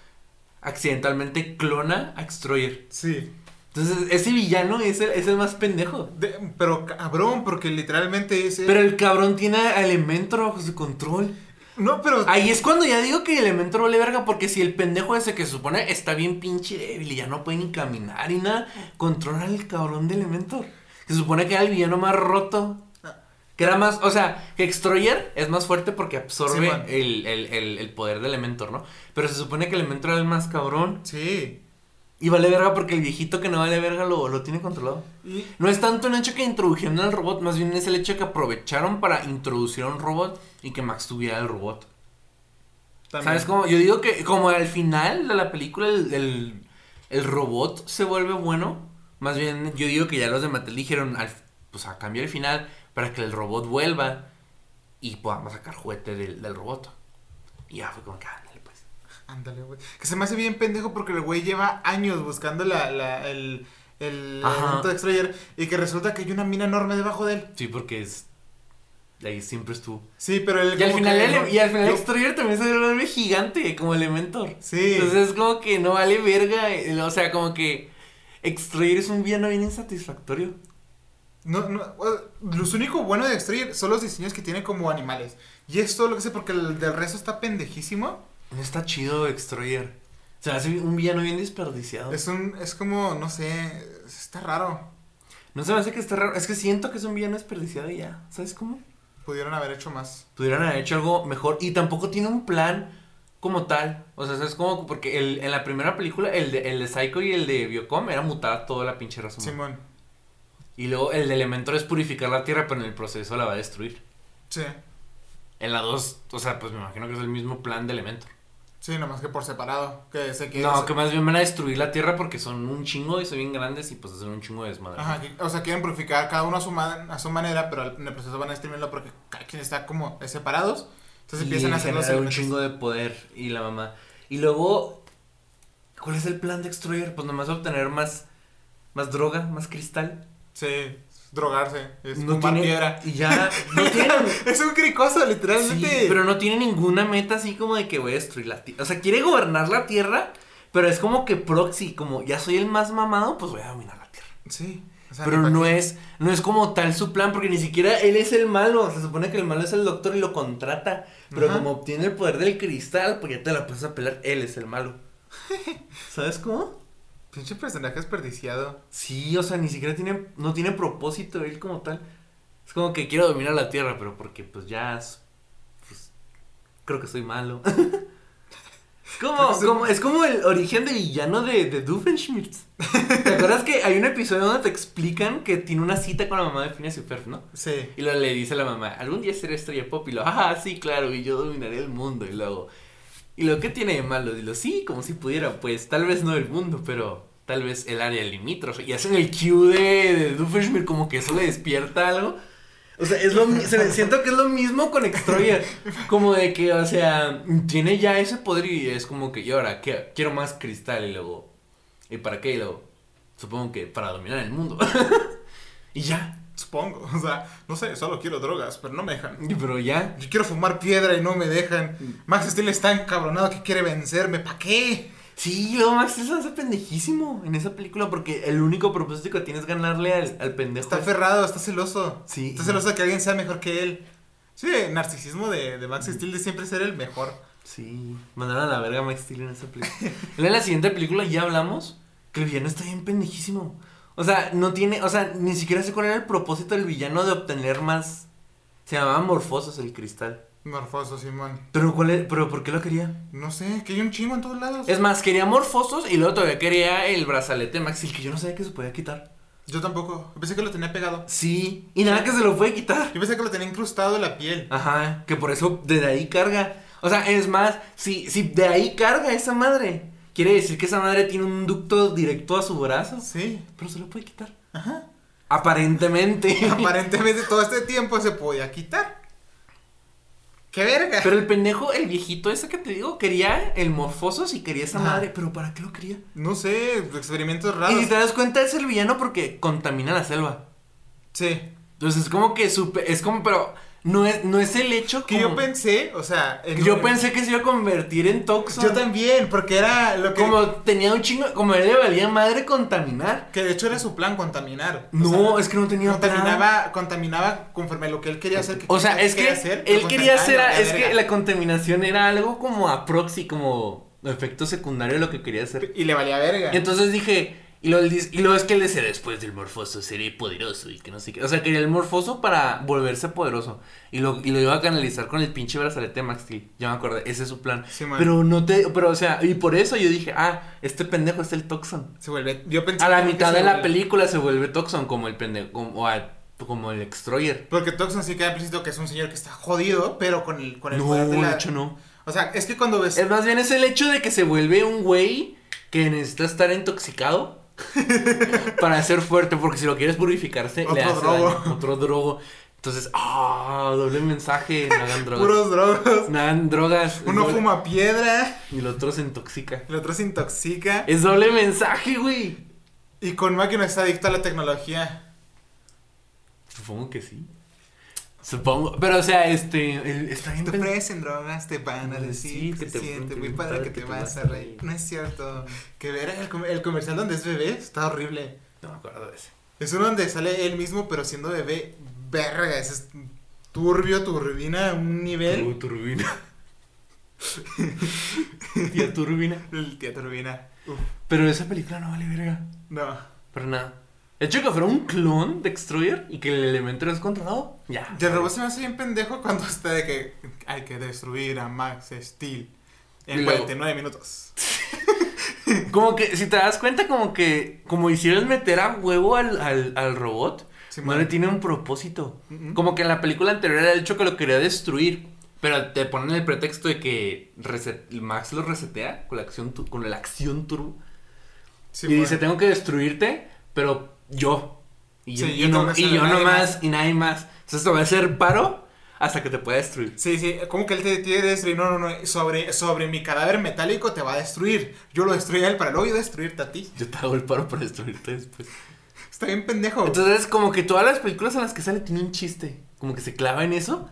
accidentalmente clona a Destroyer. Sí. Entonces, ese villano es el, es el más pendejo. De- pero cabrón, porque literalmente es... Pero el cabrón tiene a Elementor bajo su control. No, pero... Ahí es cuando ya digo que Elementor vale verga, porque si el pendejo ese que se supone está bien pinche débil y ya no puede ni caminar y nada, controla al cabrón de Elementor. Se supone que era el villano más roto. Que era más, o sea, que Extroyer es más fuerte porque absorbe el, el, el, el poder de Elementor, ¿no? Pero se supone que Elementor era el más cabrón. Sí. Y vale verga porque el viejito que no vale verga lo, lo tiene controlado. Y... No es tanto el hecho que introdujeron al robot, más bien es el hecho que aprovecharon para introducir a un robot y que Max tuviera el robot. también. ¿Sabes cómo? Yo digo que como al final de la película el, el, el robot se vuelve bueno. Más bien yo digo que ya los de Mattel dijeron al, pues a cambiar el final para que el robot vuelva y podamos sacar juguete del, del robot. Y ya fue como que ándale güey. Que se me hace bien pendejo porque el güey lleva años buscando la, la, el, el elemento de Destroyer y que resulta que hay una mina enorme debajo de él. Sí, porque es... Ahí siempre estuvo. Sí, pero él Y al final, que el- y al final no- Destroyer también se vuelve gigante como Elementor. Sí. Entonces es como que no vale verga. eh, O sea, como que Extrayer es un villano bien insatisfactorio. No, no, los único bueno de Destroyer son los diseños que tiene como animales. Y es todo lo que sé porque el del resto está pendejísimo. No está chido Extrayer. O sea, hace un villano bien desperdiciado. Es un, es como, no sé, está raro. No se me hace que esté raro. Es que siento que es un villano desperdiciado y ya. ¿Sabes cómo? Pudieron haber hecho más. Pudieran haber hecho algo mejor. Y tampoco tiene un plan como tal. O sea, es como porque el, en la primera película, el de, el de Psycho y el de Biocom era mutar toda la pinche humana. Simón. Y luego el de Elementor es purificar la tierra, pero en el proceso la va a destruir. Sí. En la 2, o sea, pues me imagino que es el mismo plan de Elementor. Sí, nomás que por separado. Que que. No, que más bien van a destruir la tierra porque son un chingo y son bien grandes y pues hacen un chingo de desmadre. Ajá, o sea, quieren purificar cada uno a su, ma- a su manera, pero en el proceso van a destruirlo porque cada quien está como separados. Entonces Y empiezan a hacer los un chingo de poder y la mamá. Y luego, ¿cuál es el plan de Extroyer? Pues nomás obtener más, más droga, más cristal. Sí, drogarse, es no tiene, piedra. Y ya, no tiene, (laughs) Es un cricoso, literalmente. sí, pero no tiene ninguna meta así como de que voy a destruir la tierra. O sea, quiere gobernar la tierra, pero es como que proxy, como ya soy el más mamado, pues voy a dominar la tierra. Sí. o sea, Pero no es, no es como tal su plan, porque ni siquiera él es el malo. Se supone que el malo es el doctor y lo contrata. Pero Ajá. como obtiene el poder del cristal, pues ya te la puedes apelar, él es el malo. (laughs) ¿Sabes cómo? Pinche personaje desperdiciado. Sí, o sea, ni siquiera tiene, no tiene propósito él como tal. Es como que quiero dominar la tierra, pero porque pues ya, es- pues, creo que soy malo. (laughs) es como, soy- como, es como el origen de villano de, de Doofenshmirtz. ¿Te acuerdas que hay un episodio donde te explican que tiene una cita con la mamá de Phineas y Ferb, no? Sí. Y luego le dice a la mamá, algún día seré estrella pop. Y lo, ah, sí, claro, y yo dominaré el mundo. Y luego, ¿y lo que tiene de malo? Y lo, sí, como si pudiera, pues, tal vez no el mundo, pero tal vez el área limítrofe. Y hacen el cue de, de Doofenshmirtz como que eso le despierta algo. O sea, es lo, se siento que es lo mismo con Extroyer. Como de que, o sea, tiene ya ese poder y es como que, y ahora, ¿qué? quiero más cristal. Y luego, ¿y para qué? Y luego, supongo que para dominar el mundo. (laughs) y ya. Supongo. O sea, no sé, solo quiero drogas, pero no me dejan. Pero ya. Yo quiero fumar piedra y no me dejan. Max Steel está encabronado que quiere vencerme. ¿Para qué? Sí, luego Max Steel se hace pendejísimo en esa película porque el único propósito que tiene es ganarle al, al pendejo. Está aferrado, está celoso. Sí. Está celoso de que alguien sea mejor que él. Sí, el narcisismo de, de Max Steel de siempre ser el mejor. Sí, mandaron a la verga a Max Steel en esa película. En la siguiente película ya hablamos que el villano está bien pendejísimo. O sea, no tiene, o sea, ni siquiera sé cuál era el propósito del villano de obtener más. Se llamaba Morfosos el cristal. Morfoso, Simón. Pero cuál es, pero ¿por qué lo quería? No sé, que hay un chingo en todos lados. Es más, quería Morfosos y luego todavía quería el brazalete Maxil, que yo no sabía que se podía quitar. Yo tampoco. Pensé que lo tenía pegado. Sí, y nada que se lo puede quitar. Yo pensé que lo tenía incrustado en la piel. Ajá, que por eso desde ahí carga. O sea, es más, si, si de ahí carga esa madre, quiere decir que esa madre tiene un ducto directo a su brazo. Sí. Pero se lo puede quitar. Ajá. Aparentemente. (laughs) Aparentemente todo este tiempo se podía quitar. ¡Qué verga! Pero el pendejo, el viejito ese que te digo, quería el morfosos y quería esa madre. Pero ¿para qué lo quería? No sé, experimentos Y raros. si te das cuenta, es el villano porque contamina la selva. Sí. Entonces es como que supe, es como, pero no es, no es el hecho Que yo pensé, o sea. yo pensé que se iba a convertir en Toxon. Yo también, porque era lo que. Como tenía un chingo, como él le valía madre contaminar. Que de hecho era su plan contaminar. O No, sea, es que no tenía plan. contaminaba, contaminaba conforme a lo que él quería hacer. que O sea, es que quería hacer, él quería hacer, contaminaba, es que la contaminación era algo como a proxy, como efecto secundario de lo que quería hacer. Y le valía verga. Entonces dije, y lo, y luego es que él decía, después del morfoso seré poderoso y que no sé qué. O sea, quería el morfoso para volverse poderoso. Y lo, y lo iba a canalizar con el pinche brazalete Max Steel. Ya me acordé, ese es su plan. Sí, pero no te, pero o sea, y por eso yo dije, ah, este pendejo es el Toxon. Se vuelve. Yo pensé A la mitad de la película se vuelve Toxon como el pendejo, como, o a- como el Extroyer. Porque Toxon sí queda implícito que es un señor que está jodido, pero con el, con el No, poder de la. de hecho no. O sea, es que cuando ves. Es más bien es el hecho de que se vuelve un güey que necesita estar intoxicado (laughs) para ser fuerte, porque si lo quieres purificarse, le hace drogo. daño, otro drogo. Entonces, ah, doble mensaje, no hagan drogas. Puros drogos. No hagan drogas. Uno Doble- fuma piedra, Y el otro se intoxica. el otro se intoxica. Es doble mensaje, güey. Y con máquina está adicto a la tecnología. Supongo que sí. Supongo. Pero, o sea, este. el- está bien Te ofrecen drogas, te van a decir que que te- te siente muy padre que te vas a reír. No es cierto. Que ver el, com- el comercial donde es bebé está horrible. No me acuerdo de ese. Es uno donde sale él mismo, pero siendo bebé. Verga, ese es turbio, turbina, un nivel. turbina. (laughs) Tía turbina. El tía turbina. Uf, Pero esa película no vale verga. no. Para nada. El hecho de que fuera un clon de Extroyer y que el elemento era descontrolado, ya. Y el robot se me hace bien pendejo cuando está de que hay que destruir a Max Steel en Y luego- 49 minutos. (laughs) Como que, si te das cuenta, como que, como hicieron meter a huevo al, al, al robot, Simón. no le tiene un propósito. Como que en la película anterior era el hecho que lo quería destruir, pero te ponen el pretexto de que Max lo resetea con la acción, con la acción turbo. y dice, tengo que destruirte, pero yo. Y yo, Sí, y yo no- y yo nomás, más. y nadie más. Entonces te voy a hacer paro hasta que te pueda destruir. Sí, sí, como que él te tiene que destruir. No, no, no. Sobre, sobre mi cadáver metálico te va a destruir. Yo lo destruí a él para luego yo destruirte a ti. Yo te hago el paro para destruirte después. Está bien pendejo. Entonces, como que todas las películas en las que sale tienen un chiste. Como que se clava en eso.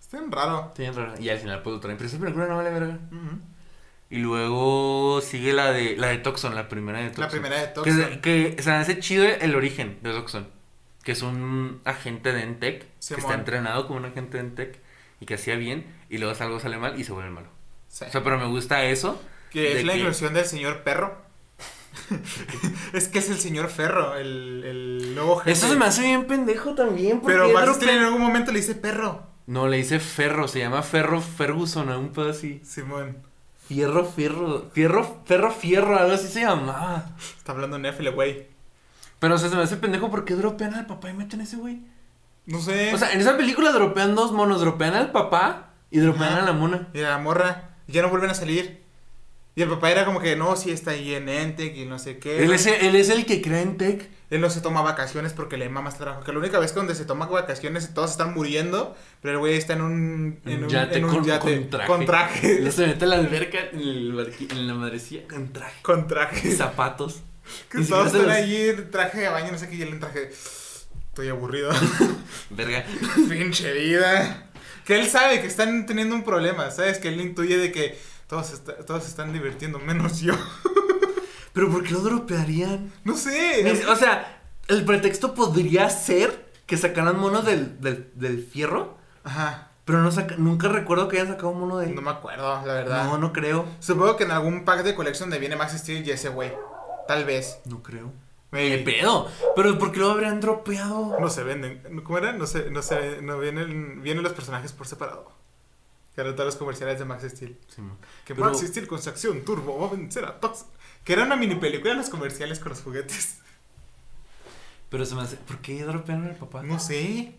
Está bien raro. Está bien raro. Y al final, pues, otra Pero esa película no vale verga. Ujú. Y luego sigue la de la de Toxon, la primera de Toxon. La primera de Que, Toxon. que se me hace chido el origen de Toxon. Que es un agente de Entec. Que está entrenado como un agente de Entec. Y que hacía bien. Y luego algo sale mal y se vuelve malo. Sí. O sea, pero me gusta eso. Que es la que- inclusión del señor perro. (laughs) es que es el señor Ferro, el, el nuevo jefe. Eso se me hace bien pendejo también. ¿por Pero Max en algún momento le dice perro. No, le dice Ferro. Se llama Ferro Ferguson. Un pedo así. Simón. Fierro, fierro, fierro, ferro, fierro, algo así se llamaba. Está hablando Nefle, güey. Pero, o sea, se me hace pendejo porque dropean al papá y meten a ese güey. No sé. O sea, en esa película dropean dos monos, dropean al papá y dropean Ajá. a la mona. Y la morra. Y ya no vuelven a salir. Y el papá era como que no, sí está ahí en Entec y no sé qué. Él es, el, él es el que crea en Tech. Él no se toma vacaciones porque le mama este trabajo. Que la única vez que donde se toma vacaciones todos están muriendo. Pero el güey está en un, en Un yate en un con- yate con traje. con traje. (laughs) Él se mete a la alberca en, el barqui- en la madrecilla con traje Con y traje. zapatos. Que (laughs) Ni todos están allí en traje de baño, no sé qué, y él en traje. Estoy aburrido. (laughs) Verga. Pinche vida. Que él sabe que están teniendo un problema, ¿sabes? Que él intuye de que todos, está- todos están divirtiendo, menos yo. (laughs) Pero ¿por qué lo dropearían? No sé. Es- O sea, el pretexto podría ser que sacaran monos del, del, del fierro. Ajá. Pero no saca- nunca recuerdo que hayan sacado un mono de. No me acuerdo, la verdad. No, no creo. Supongo que en algún pack de colección de viene Max Steel y ese güey. Tal vez. No creo. Ey, pedo. Pero ¿por qué lo habrían dropeado? No se venden. ¿Cómo era? No se, no se, no vienen, vienen los personajes por separado. Que eran todos los comerciales de Max Steel. Sí. Que Pero- Max Steel con su acción turbo va a vencer a Tox. Que era una mini película en los comerciales con los juguetes. Pero se me hace. ¿Por qué dropearon al papá? No sé.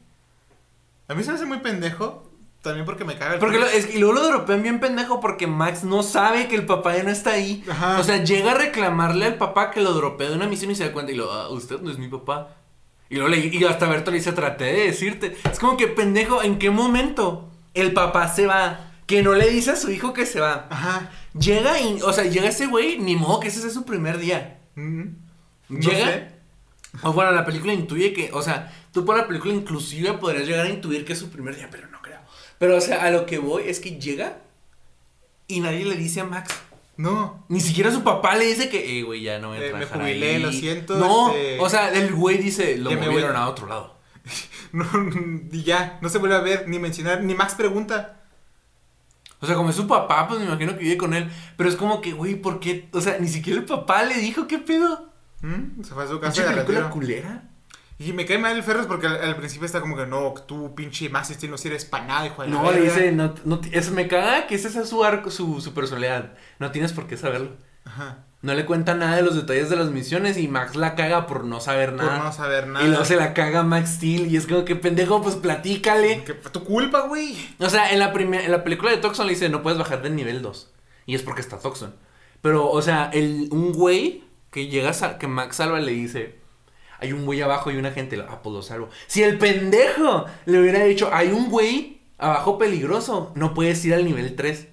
A mí se me hace muy pendejo. También porque me caga el Porque lo- Chris. es, y luego lo dropean bien pendejo porque Max no sabe que el papá ya no está ahí. Ajá. O sea, llega a reclamarle al papá que lo dropeó de una misión y se da cuenta y lo, ah, usted no es mi papá. Y luego le, y hasta Berto le dice, traté de decirte. Es como que pendejo, ¿en qué momento el papá se va? Que no le dice a su hijo que se va. Ajá. Llega y, o sea, llega ese güey, ni modo que ese sea su primer día. Mm. No Llega. sé. O bueno, la película intuye que, o sea, tú por la película inclusive podrías llegar a intuir que es su primer día, pero no creo. Pero, o sea, a lo que voy es que llega y nadie le dice a Max. No. Ni siquiera su papá le dice que, eh, güey, ya no voy a Eh, me trabajar jubilé, ahí". lo siento, No, este- o sea, el güey dice, lo Ya me movieron voy. a otro lado. (laughs) No, y ya, no se vuelve a ver, ni mencionar, ni Max pregunta. O sea, como es su papá, pues me imagino que vive con él. Pero es como que, güey, ¿por qué? O sea, ni siquiera el papá le dijo, ¿qué pedo? ¿Mm? Se fue a su ¿Pinche casa de película culera? Y me cae mal el Ferros porque al, al principio está como que no, tú pinche Max Steel no sirves para nada, hijo de No, le verga". dice, no, no, es, me caga que ese sea su arco, su, su personalidad. No tienes por qué saberlo. Ajá. No le cuenta nada de los detalles de las misiones y Max la caga por no saber Por nada. no saber nada. Y luego se la caga Max Steel y es como que pendejo, pues platícale. Que fue tu culpa, güey. O sea, en la, en la película de Toxon le dice, no puedes bajar del nivel 2. Y es porque está Toxon. Pero, o sea, el, un güey que llega, a que Max salva le dice, hay un güey abajo y una gente, ah, pues lo salvo. Si el pendejo le hubiera dicho, hay un güey abajo peligroso, no puedes ir al nivel 3.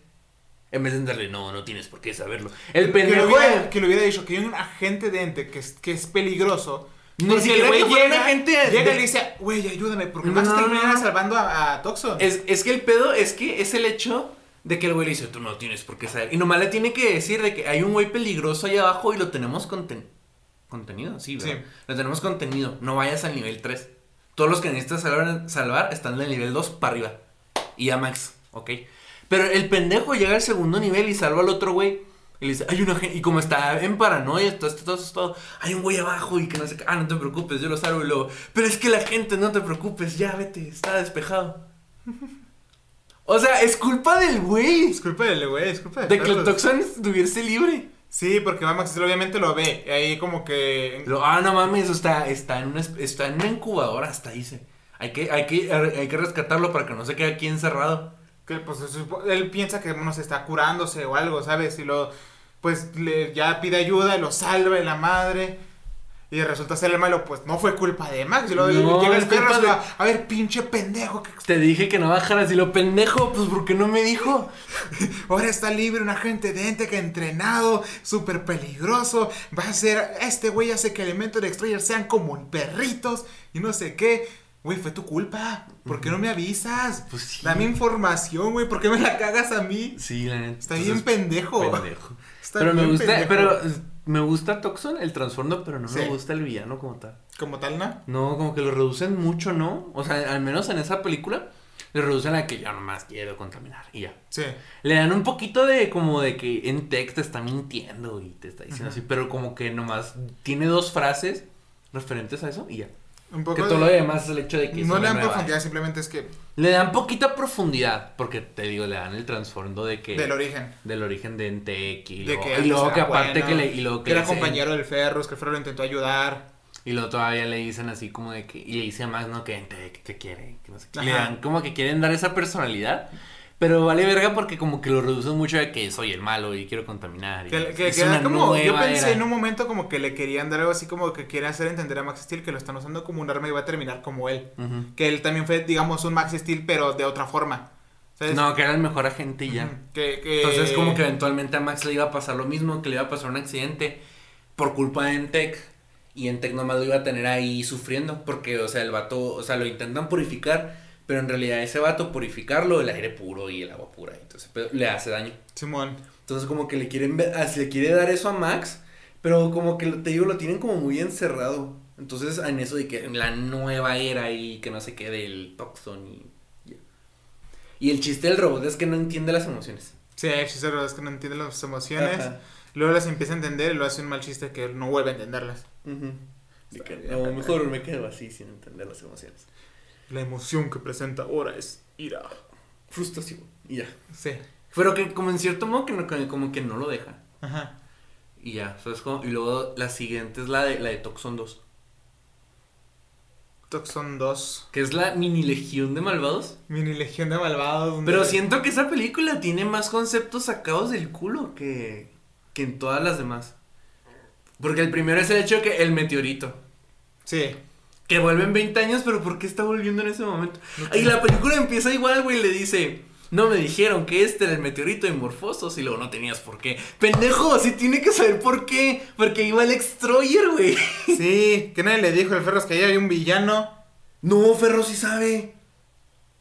En vez de darle, no, no tienes por qué saberlo. El Que pendejo hubiera, que le hubiera dicho que hay un agente de ente que es, que es peligroso. Ni siquiera que fuera llega, agente llega de- y le dice, güey, ayúdame, porque No, no, viene no. salvando a, a Toxon. Es, es que el pedo es que es el hecho de que el güey le dice, tú no tienes por qué saber. Y nomás le tiene que decir de que hay un güey peligroso ahí abajo y lo tenemos conten contenido. Sí, ¿verdad? Sí. Lo tenemos contenido. No vayas al nivel 3. Todos los que necesitas salvar, salvar están del nivel 2 para arriba. Y a Max, ¿ok? Pero el pendejo llega al segundo nivel y salva al otro güey. Y le dice, hay una gente. Y como está en paranoia, está, todo asustado. Hay un güey abajo y que no sé qué. Ah, no te preocupes, yo lo salvo y luego. Pero es que la gente, no te preocupes, ya vete, está despejado. (laughs) O sea, es culpa del güey. Es culpa del güey, es culpa de De que el. Toxon estuviese libre. Sí, porque Max obviamente lo ve. Ahí como que... Lo- ah, no mames, está, está, en una, es- está en una incubadora, hasta dice. Hay que, hay, que, hay que rescatarlo para que no se quede aquí encerrado. Que pues él piensa que uno se está curándose o algo, ¿sabes? Y lo pues le, ya pide ayuda, lo salva y la madre. Y resulta ser el malo, pues no fue culpa de Max. Y luego No, llega el perro de- va, a ver, pinche pendejo, que Te dije que no bajaras y lo pendejo, pues ¿por qué no me dijo? (laughs) ahora está libre un agente de ente que ha entrenado, súper peligroso. Va a ser, este güey hace que elementos de Destroyer sean como perritos y no sé qué. Güey, fue tu culpa. ¿Por qué no me avisas? Pues sí. Dame información, güey. ¿Por qué me la cagas a mí? Sí, la neta. Está bien pendejo. pendejo. Está pero me bien gusta, pendejo. pero eh, me gusta Toxon, el trasfondo, pero no me gusta el villano como tal. Como tal, ¿no? No, como que lo reducen mucho, ¿no? O sea, al menos en esa película, le reducen a que yo nomás quiero contaminar y ya. Sí. Le dan un poquito de como de que en text te está mintiendo y te está diciendo así, pero como que nomás tiene dos frases referentes a eso y ya. Un poco Que todo de- lo demás es el hecho de que No le dan profundidad, simplemente es que Le dan poquita profundidad, porque te digo, le dan el trasfondo de que del origen. del origen de Entec y, De luego, que y luego que aparte bueno, que le y luego que que era dicen- compañero del Ferrus, que el Ferro lo intentó ayudar. y luego todavía le dicen así como de que y le dice más no que Entec te quiere, que no sé qué. Le dan como que quieren dar esa personalidad, pero vale verga porque como que lo reducen mucho de que soy el malo y quiero contaminar. y Que, que- es que era una como, yo pensé era. en un momento como que le querían dar algo así como que quiere hacer entender a Max Steel que lo están usando como un arma y va a terminar como él. Que él también fue, digamos, un Max Steel, pero de otra forma. ¿Sabes? No, que era el mejor agente y ya. Ujú. Que, que- Entonces como que eventualmente a Max le iba a pasar lo mismo, que le iba a pasar un accidente por culpa de Entec. Y Entec nomás lo iba a tener ahí sufriendo. Porque, o sea, el vato, o sea, lo intentan purificar. Pero en realidad ese vato purificarlo, el aire puro y el agua pura. Entonces pero le hace daño. Simón. Entonces como que le quieren ah, se le quiere dar eso a Max. Pero como que te digo, lo tienen como muy encerrado. Entonces en eso de que la nueva era y que no sé qué del Toxon y ya. Y el chiste del robot es que no entiende las emociones. Sí, el chiste es que no entiende las emociones. Ajá. Luego las empieza a entender y lo hace un mal chiste que no vuelve a entenderlas. De que, no, mejor me quedo así sin entender las emociones. La emoción que presenta ahora es ira. Frustración. Y ya. Sí. Pero que como en cierto modo que no, como que no lo deja. Ajá. Y ya. Y luego la siguiente es la de la de Toxon 2. Toxon 2. Que es la mini legión de malvados. Mini Legión de Malvados. Pero siento que esa película tiene más conceptos sacados del culo que, que en todas las demás. Porque el primero es el hecho de que el meteorito. Sí. Que vuelve en 20 años, pero ¿por qué está volviendo en ese momento? No Y la película empieza igual, güey, le dice... No me dijeron que este era el meteorito de Morfosos y luego no tenías por qué. Pendejo, sí tiene que saber por qué. Porque iba el Extroyer, güey. (laughs) Sí, que nadie le dijo al Ferros que ahí había un villano. No, Ferro sí sabe.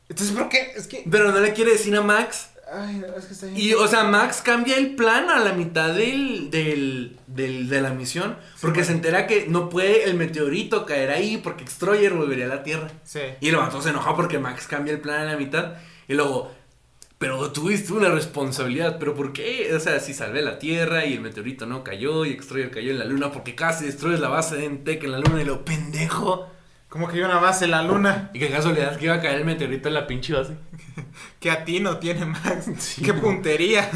Entonces, ¿por qué? Es que. Pero no le quiere decir a Max. Ay, es que está bien. Y, o sea, Max cambia el plan a la mitad del, del, del- de la misión. Porque se entera que no puede el meteorito caer ahí porque Extroyer volvería a la Tierra. Sí. Y el vato se enoja porque Max cambia el plan a la mitad. Y luego, pero tuviste una responsabilidad. ¿Pero por qué? O sea, si salvé la Tierra y el meteorito no cayó y Extroyer cayó en la Luna porque casi destruyes la base de Entec en la Luna y lo pendejo. Como que hay una base en la luna Y qué casualidad que iba a caer el meteorito en la pinche base. (laughs) que a ti no tiene Max. (laughs) Sí, qué puntería.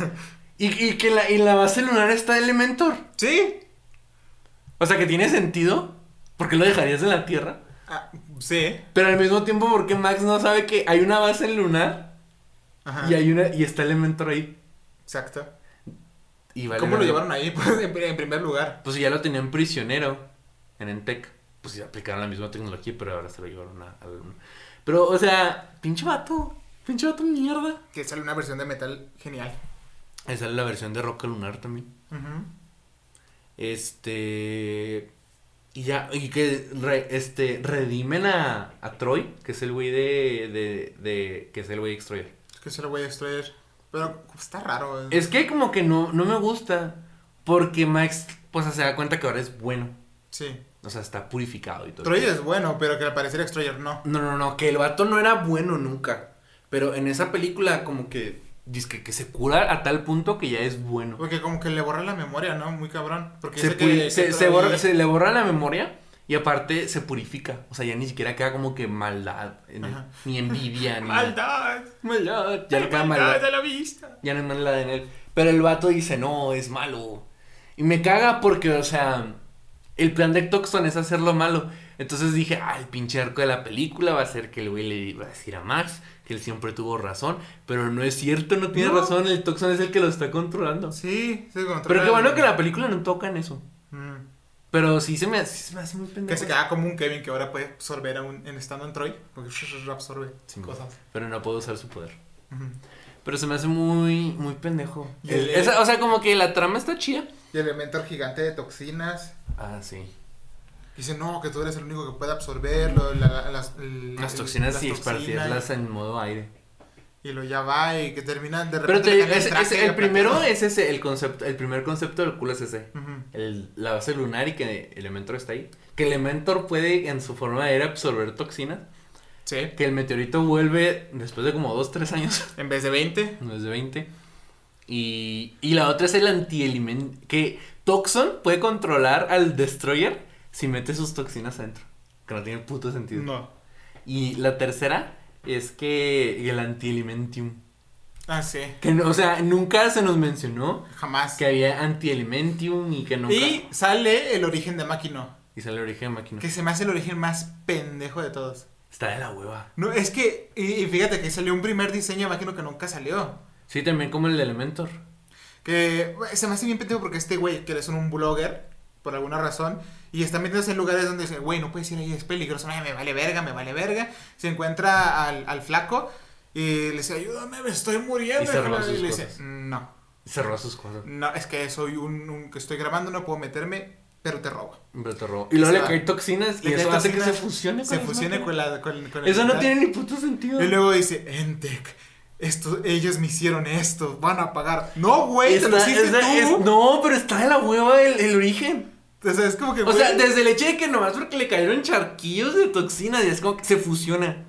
Y, y que la, en la base lunar está Elementor. Sí. O sea, que tiene sentido. Porque lo dejarías en la Tierra. Ah, sí. Pero al mismo tiempo, porque Max no sabe que hay una base lunar Ajá. y hay una y está Elementor ahí. Exacto. Y vale ¿Cómo lo llevaron ahí? (laughs) Pues en, en primer lugar. Pues ya lo tenían prisionero en Entec. Pues aplicaron la misma tecnología, pero ahora se lo llevaron a. Pero, o sea, pinche vato. Pinche vato mierda. Que sale una versión de metal genial. Esa es la versión de Roca Lunar también. Ujú. Este. Y ya, y que re- este, redimen a, a Troy, que es el güey de, de, de. que es el güey Extroyer. Es que se lo voy a extraer. Pero está raro. eh. Es que como que no, no me gusta. Porque Max, pues se da cuenta que ahora es bueno. Sí. O sea, está purificado y todo. Troy es bueno, pero que al parecer Extroyer no. No, no, no, que el vato no era bueno nunca. Pero en esa película como que dice que, que se cura a tal punto que ya es bueno. Porque como que le borra la memoria, ¿no? Muy cabrón. Porque Se, que- que se, borra- se le borra la memoria y aparte se purifica. O sea, ya ni siquiera queda como que maldad, en ni envidia, (laughs) ni ¡Maldad! maldad. Ya no queda ¡Maldad maldad. de la vista! Ya no hay maldad en él. Pero el vato dice, no, es malo. Y me caga porque, o sea, el plan de Toxton es hacerlo malo. Entonces dije, ah, el pinche arco de la película va a ser que el güey le va a decir a Max que él siempre tuvo razón. Pero no es cierto, no tiene No. razón. El Toxton es el que lo está controlando. Sí, se controla. Pero qué bueno que la película no toca en eso. Mm. Pero sí se me, sí se me hace muy pendejo. Que se queda como un Kevin que ahora puede absorber a un, en estando en Troy. Porque absorbe Sí, cosas. Pero no puedo usar su poder. Pero se me hace muy, muy pendejo. Y el- El- esa- o sea, como que la trama está chida. Y el elemento gigante de toxinas. Ah, sí. Dice, no, que tú eres el único que puede absorberlo. la- las, el- Las el- toxinas y esparcirlas en modo aire. Y lo ya va y que terminan de Pero repente. te digo, cambian es- el la primero es ese, el concepto, el primer concepto del culo es ese. El, la base lunar y que Elementor está ahí. Que Elementor puede en su forma de aire absorber toxinas. Sí. Que el meteorito vuelve después de como 2, 3 años. (laughs) En vez de 20. No es de 20. Y, y la otra es el antielement. Que Toxon puede controlar al Destroyer si mete sus toxinas adentro. Que no tiene puto sentido. No. Y la tercera es que el antielementium. Ah, sí. Que no, o sea, nunca se nos mencionó Jamás. que había antielementium y que nunca. Y sale el origen de Máquino. Y sale el origen de máquina. Que se me hace el origen más pendejo de todos. Está de la hueva. No, es que. Y, y fíjate que salió un primer diseño de Máquino que nunca salió. Sí, también como el de Elementor. Que se me hace bien pendejo porque este güey, que es un blogger, por alguna razón, y está metiéndose en lugares donde dice, güey, no puedes ir ahí, es peligroso, ay, me vale verga, me vale verga. Se encuentra al, al flaco y le dice, ayúdame, me estoy muriendo. Y y le dice, no, Cerró sus cosas. no, es que soy un, un- que estoy grabando, no puedo meterme, pero te robo. Pero te robó. Y luego O le cae toxinas y Le eso hace que se fusione con Se fusione con la con, con el Eso no tiene ni puto sentido. Y luego dice, Entec, esto, ellos me hicieron esto, van a pagar. No, güey, te lo hiciste tú. es- no, pero está de la hueva el, el origen. O sea, es como que, O sea, desde el hecho de que nomás porque le cayeron charquillos de toxinas y es como que se fusiona.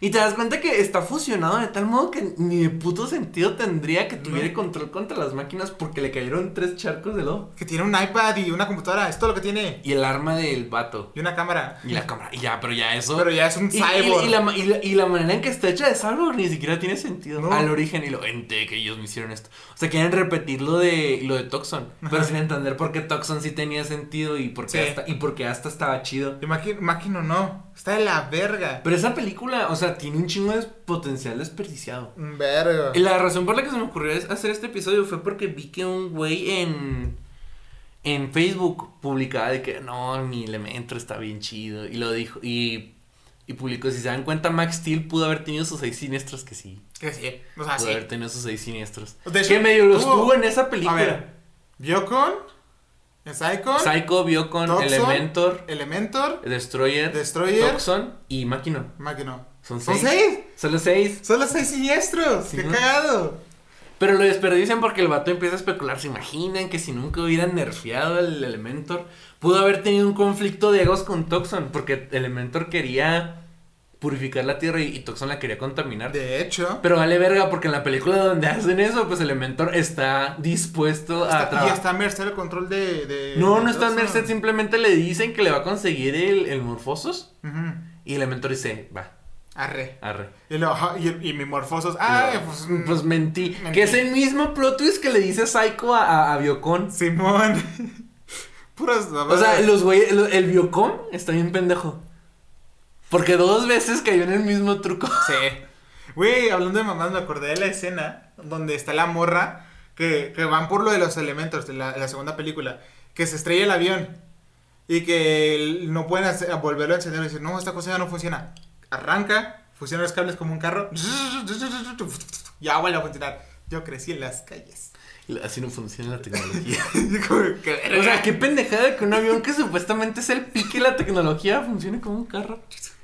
Y te das cuenta que está fusionado de tal modo que ni de puto sentido tendría que tuviera control contra las máquinas porque le cayeron tres charcos de lodo. Que tiene un iPad y una computadora, es todo lo que tiene. Y el arma del vato. Y una cámara. Y la cámara. Y ya, pero ya eso. Pero ya es un Y, y- cyborg. y la, ma- y la- y la manera en que está hecha de cyborg ni siquiera tiene sentido. No. Al origen y lo ente que ellos me hicieron esto. O sea, quieren repetir lo de, lo de Toxon. Pero sin entender por qué Toxon sí tenía sentido y por qué, Sí. hasta, y por qué hasta estaba chido. Y Máquino no. Está de la verga. Pero esa película, o sea, tiene un chingo de potencial desperdiciado. Verga. Y la razón por la que se me ocurrió es hacer este episodio fue porque vi que un güey en en Facebook publicaba de que no, mi elemento está bien chido y lo dijo y y publicó, si se dan cuenta, Max Steel pudo haber tenido sus seis siniestros que sí. Que sí. O sea, pudo sí. haber tenido sus seis siniestros. De hecho, que medio los tuvo- en esa A película. ver. Biocon. Psychon. Psycho, Biocon, Toxon, Elementor, Elementor. Destroyer, Destroyer. Toxon y Máquina. Máquino. Son Son seis. seis. Solo seis. Son los seis siniestros. Sí, Qué ¿no? cagado. Pero lo desperdician porque el vato empieza a especular. ¿Se imaginan que si nunca hubieran nerfeado el Elementor, pudo haber tenido un conflicto de egos con Toxon? Porque Elementor quería purificar la tierra y, y Toxon la quería contaminar. De hecho. Pero vale verga porque en la película donde hacen eso, pues Elementor está dispuesto a está- y trabajar. está a merced el control de. de No, de no está Toxon. Merced, simplemente le dicen que le va a conseguir el, el Morfosos. Ujú. Y Elementor dice, va, Arre. arre. Y, lo, y, y mi morfosos. Ay, pues. Pues mentí. mentí. Que es el mismo plot twist que le dice Psycho a, a, a Biocon. Simón. (laughs) Puras. O sea, los güeyes, el, el Biocom está bien pendejo. Porque dos veces cayó en el mismo truco. (laughs) Sí. Güey, hablando de mamás, me acordé de la escena donde está la morra que, que van por lo de los elementos de la, de la segunda película. Que se estrella el avión y que no pueden hacer- volverlo a encender. Y dicen, no, esta cosa ya no funciona. Arranca, fusiona los cables como un carro. (laughs) Ya vuelve a funcionar. Yo crecí en las calles. Así no funciona la tecnología. (laughs) O sea, qué pendejada que un avión que supuestamente es el pique de la tecnología funcione como un carro.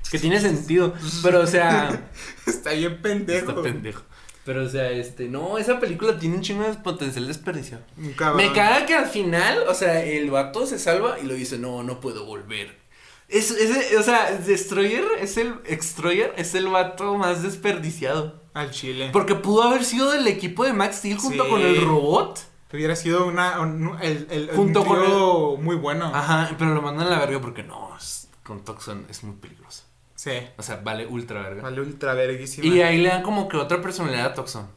Que tiene sentido. Pero, o sea, (laughs) está bien pendejo. está pendejo. Pero, o sea, este, no, esa película tiene un chingo de potencial desperdicio. Cabrón. Me caga que al final, o sea, el vato se salva y lo dice, no, no puedo volver. Es, ese, o sea, Destroyer es el, Extroyer es el vato más desperdiciado. Al chile. Porque pudo haber sido del equipo de Max Steel junto Sí. con el robot. Hubiera sido una, un, el, el, Junto un con muy bueno. Ajá, pero lo mandan a la verga porque no, es- con Toxon es muy peligroso. Sí. O sea, vale ultra verga. Vale, ultra verguísima. Y ahí le dan como que otra personalidad a Toxon.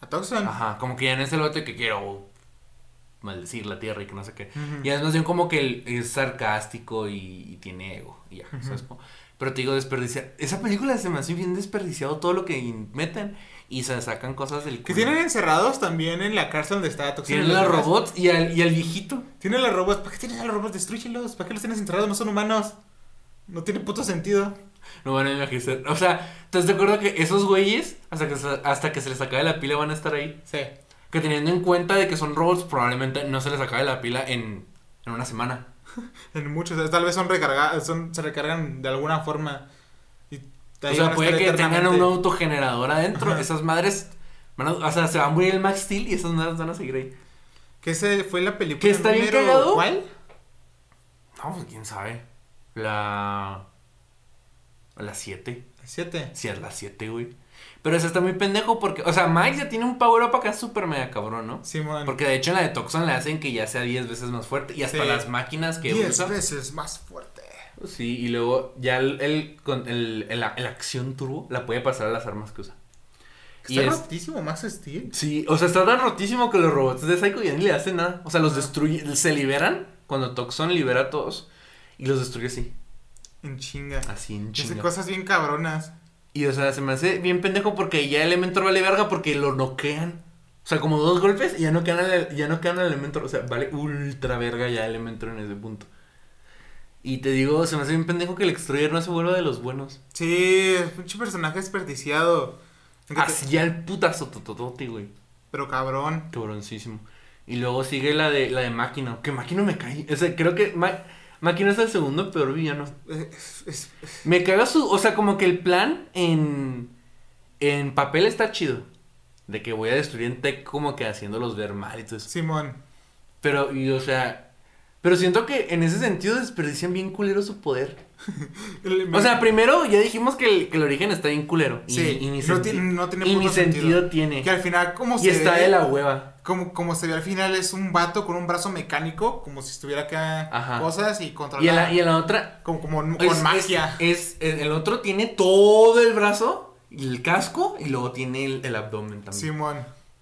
A Toxon. Ajá, como que ya no es el vato que quiero maldecir la tierra y que no sé qué. Y es más bien como que él es sarcástico y, y tiene ego. Y ya. Pero te digo, desperdiciar. Esa película se me hace bien desperdiciado todo lo que meten y se sacan cosas del Que tienen encerrados también en la cárcel donde está Toxon. Tienen los robots y al, y al viejito. Tienen los robots. ¿Para qué tienen a los robots? Destruyelos. ¿Para qué los tienes encerrados? No son humanos. No tiene puto sentido. No van a envejecer. O sea, ¿estás de acuerdo que esos güeyes, hasta que, hasta que se les acabe la pila, van a estar ahí? Sí. Que teniendo en cuenta de que son robots, probablemente no se les acabe la pila en, en una semana. (laughs) En muchos. Tal vez son recargados. Son, se recargan de alguna forma. Y O sea, puede que tengan un autogenerador adentro. Ajá. Esas madres. van a- o sea, se va a morir el Max Steel y esas madres van a seguir ahí. Que ese fue la película. ¿Que está bien cagado? ¿Cuál? No, pues quién sabe. La. La 7. Siete. Sí, es la 7, güey. Pero eso está muy pendejo porque. O sea, Mike ya tiene un power up acá súper mega cabrón, ¿no? Simón. Porque de hecho en la de Toxon le hacen que ya sea 10 veces más fuerte. Y hasta Sí. las máquinas que Diez usa. veces más fuerte. Sí, y luego ya el, el- con el, el- el acción turbo la puede pasar a las armas que usa. Y Está es- rotísimo Max Steel. Sí, o sea, está tan rotísimo que los robots de Psycho ya ni le hacen nada. O sea, los destruye, se liberan cuando Toxon libera a todos y los destruye así, En chinga. así en Hace chinga. cosas bien cabronas. Y o sea, se me hace bien pendejo porque ya Elementor vale verga porque lo noquean. O sea, como dos golpes y ya no quedan al, ya no quedan al Elementor. O sea, vale ultra verga ya Elementor en ese punto. Y te digo, se me hace bien pendejo que el Extroyer no se vuelva de los buenos. Sí, es un pinche personaje desperdiciado. Así ya el putazo tototote, güey. Pero cabrón. Cabroncísimo. Y luego sigue la de la de Máquina. Que Máquina me cae. O sea, creo que Ma- Máquina es el segundo peor villano. Es- es- Me caga su. O sea, como que el plan en. En papel está chido. De que voy a destruir en tech como que haciéndolos ver mal y todo eso. Simón. Pero, y o sea. Pero siento que en ese sentido desperdician bien culero su poder. (laughs) O sea, primero ya dijimos que el, que el origen está bien culero. Y, Sí, y ni, no tiene- no tiene y ni sentido, sentido. tiene. que al final, como Y se está ve, de la hueva. como, como se ve al final, es un vato con un brazo mecánico, como si estuviera acá Ajá. cosas y Y en, la, y en la otra. como, como con magia. Es, es- el otro tiene todo el brazo, y el casco, y luego tiene el, el abdomen también. Simón.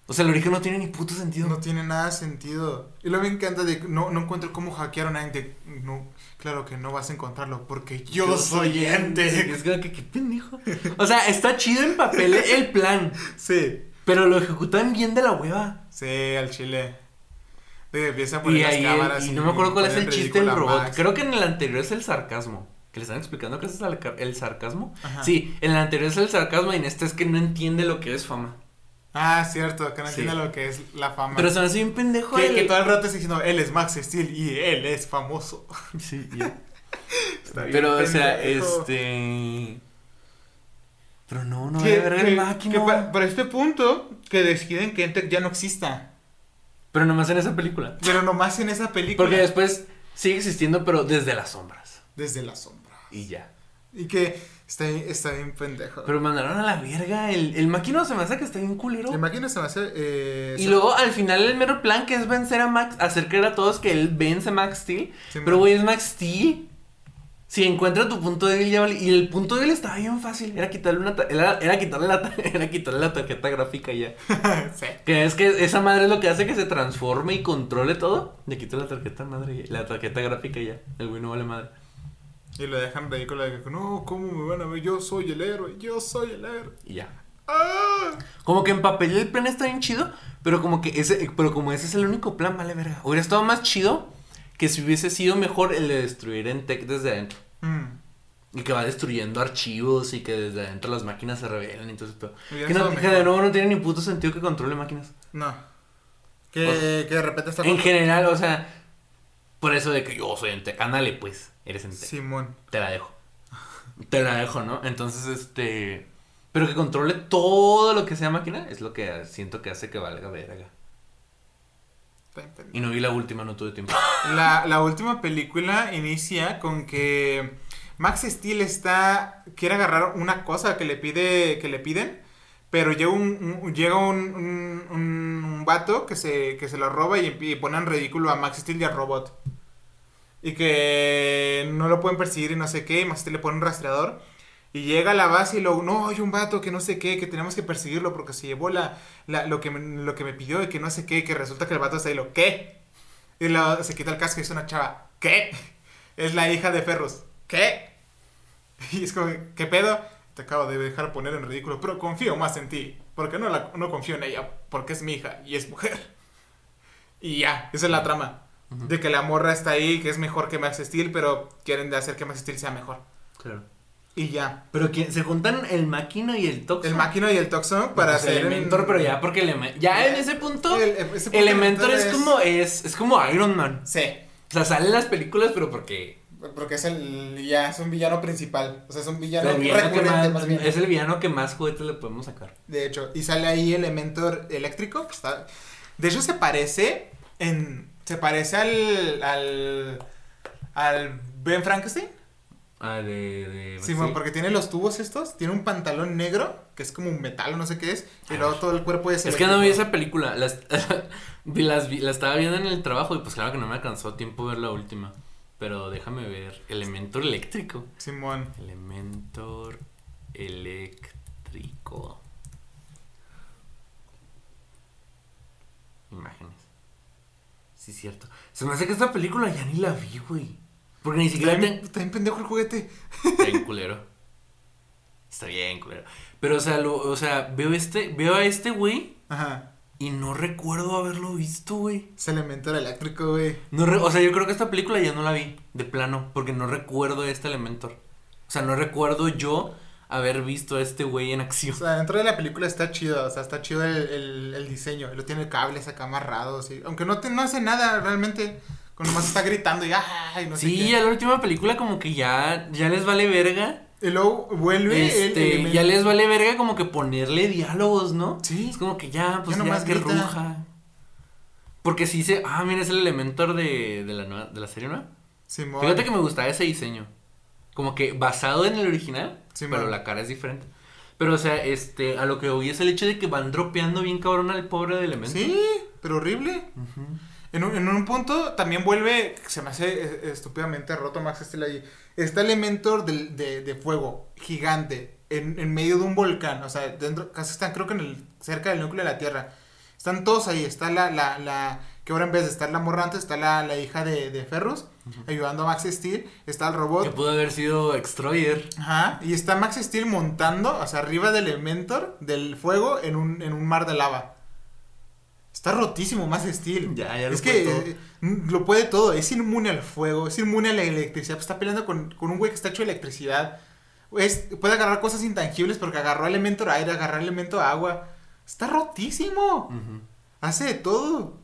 O sea, el origen no tiene ni puto sentido. No tiene nada de sentido. Y luego me encanta de no, no encuentro cómo hackearon a Ente. No, claro que no vas a encontrarlo porque yo, soy Ente. Es como que qué pendejo. (laughs) O sea, está chido en papel el plan, Sí, pero lo ejecutan bien de la hueva. sí, al chile. De empieza a poner Y las ahí el- cámaras y no me acuerdo cuál es el chiste del robot. Max. Creo que en el anterior es el sarcasmo. Que le están explicando que ese es el sarcasmo. Ajá. Sí, en el anterior es el sarcasmo y en este es que no entiende lo que es fama. Ah, cierto, que no Sí. entiende lo que es la fama. Pero se me hace bien pendejo que, el- que todo el rato está diciendo, él es Max Steel y él es famoso. (laughs) Sí, ya. (laughs) Está bien Pero, o sea, este. Pero no, no debe haber el máquina. que para este punto, que deciden que Ente ya no exista. Pero nomás en esa película. Pero nomás en esa película. Porque después sigue existiendo, pero desde las sombras. Desde la sombra. Y ya. Y que está, bien- está bien pendejo. Pero mandaron a la verga. El, el máquina se me hace que está bien culero. La máquina se me hace. Eh, Y se- luego al final el mero plan que es vencer a Max, hacer creer a todos que él vence a Max Steel. Sí, pero güey, es Max Steel. Si encuentra tu punto débil, ya vale. Y el punto débil estaba bien fácil. Era quitarle una era, era quitarle la (laughs) era quitarle la tarjeta gráfica ya. (laughs) sí. Que es que esa madre es lo que hace que se transforme y controle todo. Le quito la tarjeta madre la tarjeta gráfica ya. El güey no vale madre. Y lo dejan ridículo de que, no, ¿cómo me van a ver? Yo soy el héroe, yo soy el héroe. Y ya. ¡Ah! Como que en papel el plan está bien chido, pero como que ese, pero como ese es el único plan, vale verga. Hubiera estado más chido que si hubiese sido mejor el de destruir en tech desde adentro. Mm. Y que va destruyendo archivos y que desde adentro las máquinas se revelan y todo eso. Que, no- que de nuevo no tiene ni puto sentido que controle máquinas. No. Que, que de repente está En general, o sea, por eso de que yo soy en tech. Ándale, pues, eres en tech. Simón. Te la dejo. Te la dejo, ¿no? Entonces, este. Pero que controle todo lo que sea máquina es lo que siento que hace que valga verga. Y no vi la última, no tuve tiempo. La, la última película inicia con que Max Steel está quiere agarrar una cosa que le pide que le piden, pero llega un, un- llega un, un, un- un vato que se que se lo roba y, y pone en ridículo a Max Steel y al robot. Y que no lo pueden perseguir y no sé qué, Max Steel le pone un rastreador. Y llega a la base y luego, no, hay un vato que no sé qué, que tenemos que perseguirlo porque se llevó la, la- lo, que me, lo que me pidió y que no sé qué, que resulta que el vato está ahí, lo, ¿qué? Y luego se quita el casco y es una chava, ¿qué? Es la hija de Ferros, ¿qué? Y es como, ¿qué pedo? Te acabo de dejar poner en ridículo, pero confío más en ti, porque no, la, no confío en ella, porque es mi hija y es mujer. Y ya, esa es la trama. De que la morra está ahí, que es mejor que Max Steel, pero quieren de hacer que Max Steel sea mejor. Claro. Y ya. Pero ¿quién? se juntan el máquina y el toxo. El máquino y el Toxon para Pues hacer. Elementor, en- pero ya porque Elementor. Ya en ese punto. El- ese punto Elementor es, como. Es, es como Iron Man. Sí. O sea, sale en las películas, pero porque. Porque es el. Ya es un villano principal. O sea, es un villano el villano que recurrente, más- más bien. es el villano que más juguetes le podemos sacar. De hecho, y sale ahí Elementor eléctrico. que está- De hecho, se parece en. Se parece al. al. al Ben Frankenstein. Ah, de. de Sí, bueno, porque tiene los tubos estos. Tiene un pantalón negro, que es como un metal o no sé qué es. Y luego todo el cuerpo es. Es que no vi esa película. Las, (laughs) las vi- la estaba viendo en el trabajo y pues claro que no me alcanzó tiempo ver la última. Pero déjame ver. Elementor eléctrico. Simón. Elementor eléctrico. Imágenes. Sí, cierto. Se me hace que esta película ya ni la vi, güey. Porque ni siquiera Está bien, está bien pendejo el juguete. Está bien culero. Está bien culero. Pero, o sea, lo, o sea, veo este, veo a este güey Ajá. y no recuerdo haberlo visto, güey. Es Elementor eléctrico, güey. No re- o sea, yo creo que esta película ya no la vi, de plano, porque no recuerdo este Elementor. O sea, no recuerdo yo haber visto a este güey en O acción. sea, dentro de la película está chido, o sea, está chido el, el, el diseño. Lo tiene cables acá amarrados, y, aunque no, te, no hace nada realmente. Con nomás está gritando y ay, no sé Sí, qué. a la última película como que ya, ya les vale verga. Y luego vuelve el Este, elemento- ya les vale verga como que ponerle diálogos, ¿no? Sí. Es como que ya, pues Ya ya, nomás que grita. ruja. Porque sí se. Ah, mira, es el Elementor de, de, la, nueva, de la serie nueva. Simón. Fíjate que me gustaba ese diseño. Como que basado en el original, Sí, pero man. la cara es diferente. Pero, o sea, este, a lo que voy es el hecho de que van dropeando bien cabrón al pobre de Elementor. Sí, pero horrible. En un, en un punto también vuelve, se me hace eh, estúpidamente roto Max Steel ahí. Está Elementor del- de, de fuego, gigante, en, en medio de un volcán. O sea, dentro, casi están creo que en el, cerca del núcleo de la Tierra. Están todos ahí. Está la, la, la que ahora en vez de estar la morra antes, está la, la hija de, de Ferrus, ayudando a Max Steel. Está el Que robot. pudo haber sido Extroyer. Ajá. Y está Max Steel montando, o sea, arriba del Elementor, del fuego, en un, en un mar de lava. Está rotísimo Max Steel. Ya, ya lo es que todo. eh, mm, lo puede todo. Es inmune al fuego, es inmune a la electricidad. Está peleando con, con un güey que está hecho de electricidad. Es, puede agarrar cosas intangibles porque agarró elemento aire, agarró elemento agua. Está rotísimo. Hace de todo.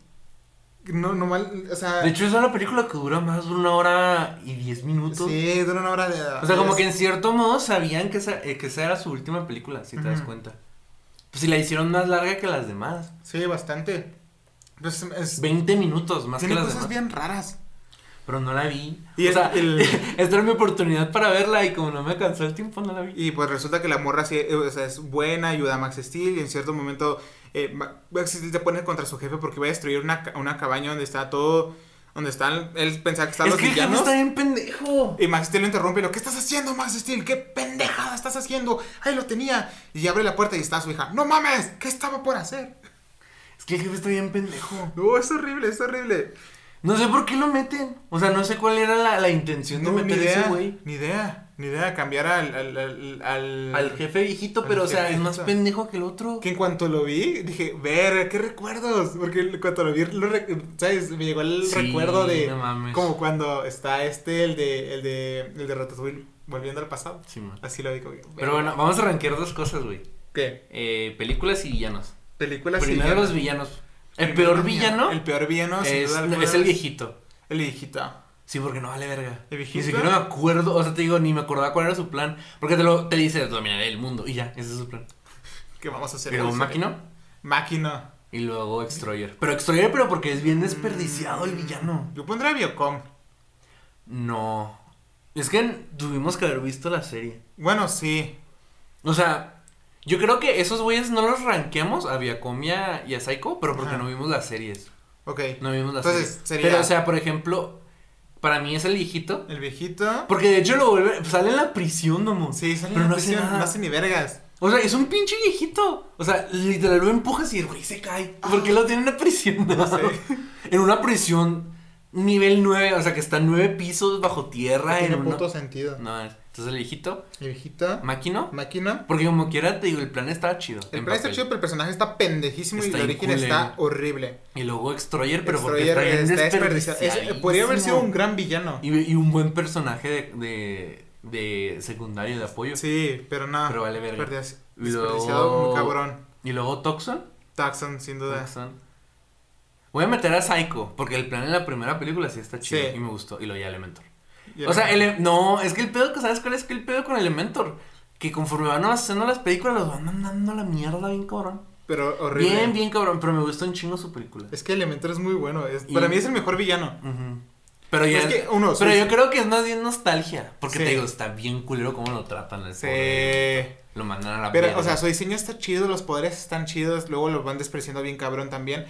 No, no mal, o sea. De hecho, es una película que dura más de una hora y diez minutos. sí, dura una hora de. O sea, como que en cierto modo sabían que esa, eh, que esa era su última película, si te das cuenta. Pues si la hicieron más larga que las demás. Sí, bastante. Pues, es- 20 minutos más tiene que las cosas demás. bien raras. Pero no la vi. Y o sea, el- esta era mi oportunidad para verla y como no me alcanzó el tiempo, no la vi. Y pues resulta que la morra sí, eh, o sea, es buena, ayuda a Max Steel y en cierto momento eh, Ma- Max Steel se pone contra su jefe porque va a destruir una, una cabaña donde está todo, donde están, él pensaba que están es los que villanos. está bien pendejo. Y Max Steel lo interrumpe y lo, ¿qué estás haciendo Max Steel? ¿Qué pendejada estás haciendo? Ahí lo tenía. Y abre la puerta y está su hija. ¡No mames! ¿Qué estaba por hacer? Es que el jefe está bien pendejo. No, es horrible, es horrible. No sé por qué lo meten. O sea, no sé cuál era la, la intención No, de ni meter ese idea, güey. ni idea, ni idea. Cambiar al... al, al, al- Al jefe viejito, pero o sea, es más pendejo que el otro. Que en cuanto lo vi, dije, ver, qué recuerdos. Porque en cuanto lo vi, lo ¿sabes? Me llegó el Sí, recuerdo de. no mames. Como cuando está este, el de. El de. El de Ratatouille, volviendo al pasado. Sí, man. Así lo vi como. Pero bueno, vamos a rankear dos cosas, güey. ¿Qué? Eh, películas y villanos. Películas Primero villanos. los villanos. El peor villano El peor villano, sin es, duda no, alguna, es el viejito. El viejito. Sí, porque no vale verga. ¿El Ni viejito? siquiera me acuerdo, o sea, te digo, ni me acordaba cuál era su plan. Porque te lo te dice dominaré el mundo y ya, ese es su plan. ¿Qué vamos a hacer? Pero máquina Máquina. y luego Extroyer. Pero Extroyer, pero porque es bien desperdiciado el villano. Yo pondría Biocom. No. Es que tuvimos que haber visto la serie. Bueno, sí. O sea, yo creo que esos güeyes no los ranqueamos a Viacom y a, Psycho, pero porque Ajá. no vimos las series. Ok. No vimos las Entonces, series. sería- Pero, o sea, por ejemplo, para mí es el viejito. El viejito. Porque de hecho lo vuelve. Sale en la prisión, no Sí, sale Pero en no la hace prisión, nada. no hace ni vergas. O sea, es un pinche viejito. O sea, literal lo empujas y el güey se cae. ¿Por qué lo tienen en la prisión? No (laughs) sé. En una prisión nivel 9, o sea, que está nueve pisos bajo tierra. No en tiene una- puto sentido. No, es- entonces el viejito, El viejito. máquino. Máquina. Porque como quiera, te digo, el plan estaba chido. El plan está chido, pero el personaje está pendejísimo Está y el origen está horrible. Y luego Extroyer, pero porque está está desperdiciado. Es- desperdiciadísimo. podría haber sido un gran villano. Y, y un buen personaje de, de, de secundario de apoyo. Sí, pero no. Pero vale verga. Desperdiciado muy cabrón. Y luego Toxon. Taxon, sin duda. Toxon. Voy a meter a Psycho, porque el plan en la primera película sí está chido Sí. y me gustó. Y lo ya Elementor. O sea, el, no, es que el pedo, ¿sabes cuál es que el pedo con Elementor? Que conforme van haciendo las películas, los van mandando a la mierda bien cabrón. Pero horrible. Bien, bien cabrón, pero me gustó un chingo su película. Es que Elementor es muy bueno. Es, Y- Para mí es el mejor villano. Ujú. Pero ya Es que uno. Pero yo creo que es más bien nostalgia. Porque Sí. te digo, está bien culero cómo lo tratan. al Sí. Lo mandan a la Pero, o sea, su diseño está chido, los poderes están chidos, luego los van despreciando bien cabrón también.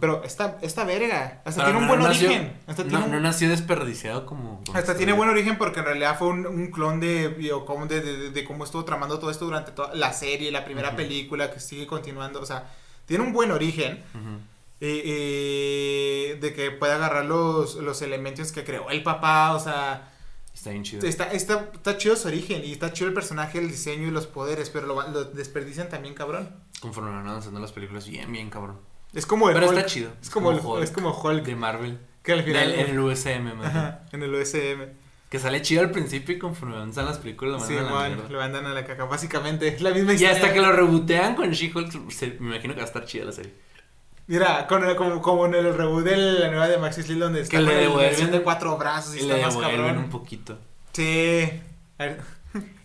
Pero esta, esta verga, hasta Pero tiene un no buen nació- origen. Hasta, no, tiene, un- no nació desperdiciado como. como hasta esto, tiene buen origen porque en realidad fue un, un clon de de, de, de- cómo estuvo tramando todo esto durante toda la serie, la primera película que sigue continuando. O sea, tiene un buen origen. Ujú. Y, y de que puede agarrar los, los elementos que creó el papá, o sea, Está bien chido. está, está, está chido su origen y está chido el personaje, el diseño y los poderes, pero lo, lo desperdician también cabrón. Conforme van avanzando las películas, bien, bien cabrón. Es como el Pero Hulk, está chido. es como, el, Hulk es como Hulk, de Marvel. que al final Del- en el USM, man. Ajá, en el USM. Que sale chido al principio y conforme avanzan las películas lo Sí, mandan a la mierda. lo mandan a la caca, básicamente, es la misma Y historia. hasta que lo rebotean con She-Hulk, me imagino que va a estar chida la serie. Mira, con el- como, como en el reboot de la nueva de Maxis Steel donde está Que le devuelven- de cuatro brazos y, Y le está más devuelven cabrón. un poquito. Sí. A ver,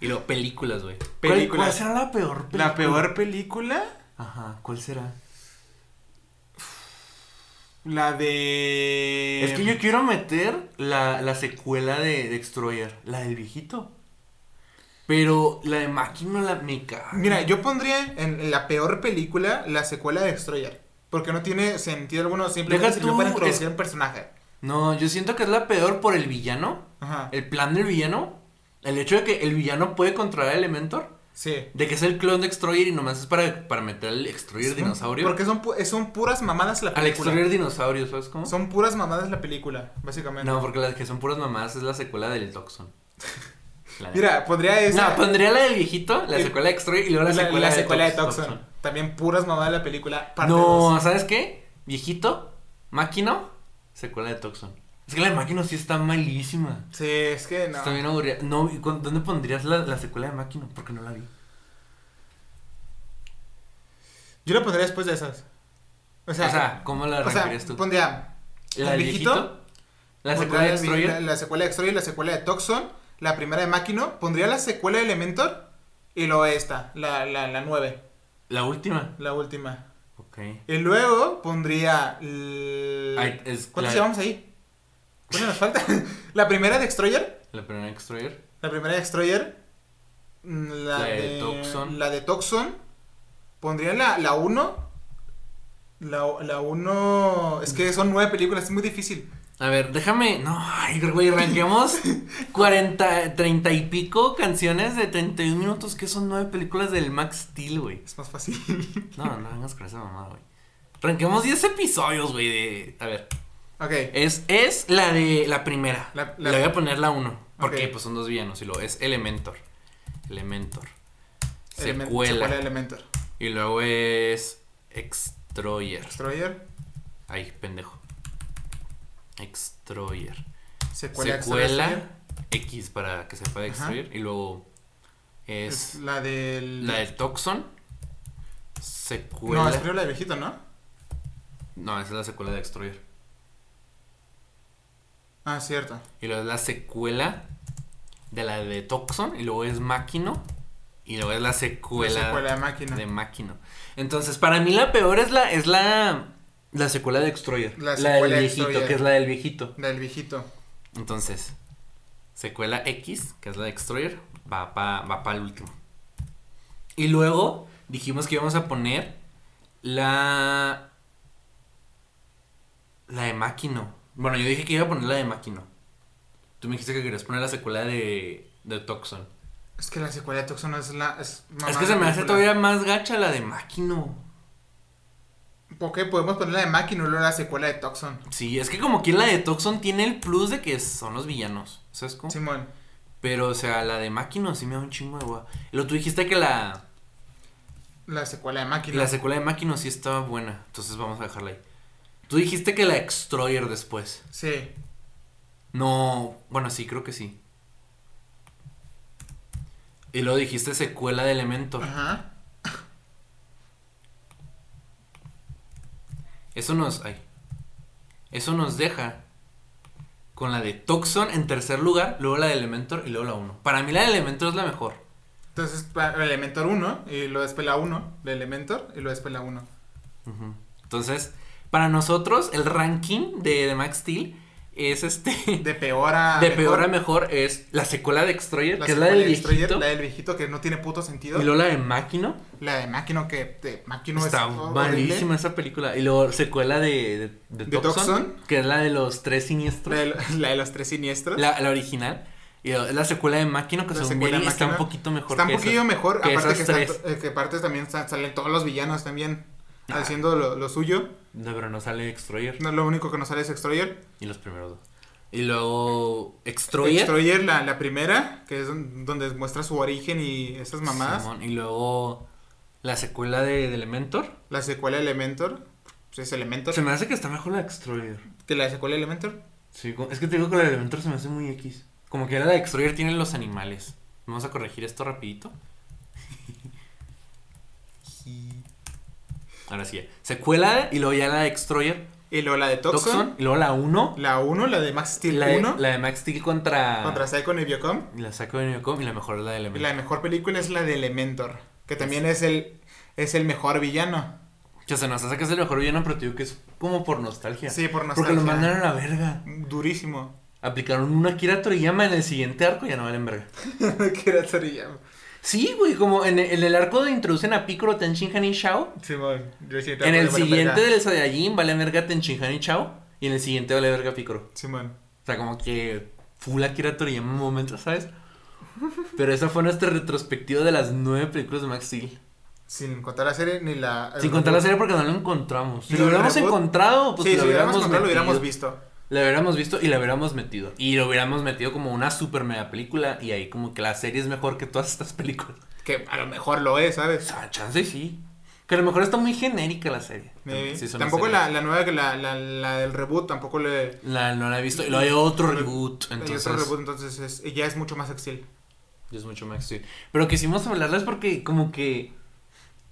Y luego películas, güey. (laughs) ¿Cuál, Películas. ¿Cuál será la peor película? La peor película. Ajá, ¿cuál será? La de. Es que yo quiero meter la, la secuela de, de Destroyer, la del viejito. Pero la de Máquina la me caga. Mira, yo pondría en la peor película la secuela de Destroyer. Porque no tiene sentido alguno, simplemente sirvió para introducir es- un personaje. No, yo siento que es la peor por el villano. Ajá. El plan del villano. El hecho de que el villano puede controlar a Elementor. Sí. De que es el clon de Destroyer y nomás es para, para meter al Extroyer dinosaurio. Porque son, pu- son puras mamadas la Al película. Extroyer dinosaurio, ¿sabes cómo? Son puras mamadas la película, básicamente. No, porque las que son puras mamás es la secuela del Toxon. (laughs) Mira, podría esa. No, pondría la del viejito, la El- secuela de Extroyer y luego la, la, secuela, la de, secuela de Tox- Toxon. También puras mamadas la película. parte No, dos. ¿sabes qué? Viejito, Máquino, secuela de Toxon. Es que la de Máquino sí está malísima. Sí, es que no. Está bien aburrida. No, ¿y cu- ¿dónde pondrías la, la secuela de Máquino? Porque no la vi. Yo la pondría después de esas. O O sea, ¿cómo la o sea, arrancarías tú? pondría ¿La el del viejito, viejito? ¿La secuela de Destroyer? La, la secuela de Destroyer, la secuela de Toxon, la primera de Máquino. Pondría la secuela de Elementor y luego esta, la, la, la 9, La última. la última. Ok. Y luego pondría. l- Ay, es ¿Cuántos la- llevamos ahí? ¿Cuánto nos falta? (laughs) la primera de Destroyer. La primera de Destroyer. La primera de Destroyer. mm, La, La de de, Toxon. La de Toxon. Pondría la, la 1. La, la 1. Es que son nueve películas, es muy difícil. A ver, déjame. No, ay, güey, ranqueamos (laughs) 40, 30 y pico canciones de 31 minutos que son nueve películas del Max Steel, güey. Es más fácil. (laughs) No, no vengas con esa mamada, güey. Ranquemos 10 episodios, güey, de. A ver. ok. Es, es la de la primera. La- la- Le voy a poner la 1. Porque Ok. pues son dos villanos. Y luego es Elementor. Elementor. Element- Secuela. secuela Elementor. Y luego es Extroyer. Destroyer. Ay, pendejo. Extroyer. Secuela, Secuela. X para que se pueda Ajá. extruir. Y luego Es es la del. la del Toxon. Secuela. No, es la de viejito, ¿no? No, esa es la secuela de Extroyer. Ah, cierto. Y luego es la secuela de la de Toxon. Y luego es Máquino. Y luego es la secuela, La secuela de máquina. de Máquino. Entonces, para mí la peor es la, es la, la secuela de Extroyer. La del de viejito, Destroyer. que es la del viejito. La del viejito. Entonces, secuela X, que es la de Extroyer, va para va pa el último. Y luego dijimos que íbamos a poner la. La de Máquino. Bueno, yo dije que iba a poner la de Máquino. Tú me dijiste que querías poner la secuela de, de Toxon. Es que la secuela de Toxon es la. Es, es que se me hace todavía más gacha la de Máquino. ¿Por qué podemos poner la de máquina y luego la secuela de Toxon? Sí, es que como que la de Toxon tiene el plus de que son los villanos. ¿Sabes cómo? Simón. Pero, o sea, la de Máquino sí me da un chingo de. Y Lo tú dijiste que la, La secuela de máquina. la secuela de Máquino sí estaba buena. Entonces vamos a dejarla ahí. Tú dijiste que la Extroyer después. Sí. No, bueno, sí, creo que sí. Y luego dijiste secuela de Elementor. Ajá. Eso nos. Ay. Eso nos deja con la de Toxon en tercer lugar, luego la de Elementor y luego la 1. Para mí la de Elementor es la mejor. Entonces, pa- Elementor 1 y luego después la 1 de Elementor y luego después la 1. Ujú. Entonces, para nosotros, el ranking de, de Max Steel es este. De peor a. De mejor. peor a mejor es la secuela de Extroyer, La que es la del viejito. La del viejito que no tiene puto sentido. Y luego la de Máquino. La de Máquino que. De Máquino Está es. malísima esa película. Y luego secuela de, de, de ¿De Toxon, Toxon? que es la de los tres siniestros. La de, (laughs) la de los tres siniestros. La, la original. Y es la secuela de Máquino, que según de está un poquito mejor Está un poquillo mejor. aparte que, to- eh, aparte también sa- salen todos los villanos también. Ah. Haciendo lo, lo suyo. No, pero no sale Extroyer. No, lo único que nos sale es Extroyer. Y los primeros dos. Y luego Extroyer. Extroyer, la, la primera, que es don- donde muestra su origen y esas mamadas. Simón, Y luego la secuela de, de Elementor. La secuela de Elementor. Pues es Elementor. Se me hace que está mejor la de Extroyer. Que la secuela de Elementor. Sí, es que te digo que la de Elementor se me hace muy X. Como que la de Extroyer tiene los animales. Vamos a corregir esto rapidito. (laughs) Ahora sí. Secuela y luego ya la de Extroyer. Y luego la de Toxon. Toxon. Y luego la 1. La 1, la de Max Steel La, de- 1. la de Max Steel contra... Contra Psycho y Biocom. Y la saco de Neocom y la mejor es la de Y Elementor. la mejor película es la de Elementor. Que también es el, es el mejor villano. Que se nos hace que es el mejor villano, pero te digo que es como por nostalgia. Sí, por Porque nostalgia. lo mandaron a la verga. Durísimo. Aplicaron una Akira Toriyama en el siguiente arco y ya no valen verga. (laughs) era Toriyama. Sí, güey, como en el, en el arco donde introducen a Piccolo, Tenshinhan y Shao. Sí En el siguiente del Saiyajin vale verga Tenshinhan y Shao. Y en el siguiente vale verga Piccolo. Simón. O sea, como que full Akira Toriyama en momentos, ¿sabes? (laughs) Pero esa fue nuestra retrospectiva de las nueve películas de Max Steel. Sin contar la serie ni la. Sin contar la serie porque no lo encontramos. Si lo hubiéramos reboot. encontrado, pues sí, lo si hubiéramos hubiéramos encontrado, lo hubiéramos visto. La hubiéramos visto y la hubiéramos metido. Y lo hubiéramos metido como una super mega película. Y ahí como que la serie es mejor que todas estas películas. Que a lo mejor lo es, O ¿sabes? sea, chance sí. Que a lo mejor está muy genérica la serie. Sí, una tampoco la, la nueva que la, la, la del reboot tampoco le. La, no la he visto. Y luego hay otro Hay reboot. hay Entonces. otro reboot, entonces es- ya es mucho más Excel. Y Es mucho Max Steel. Pero quisimos hablarlas porque como que...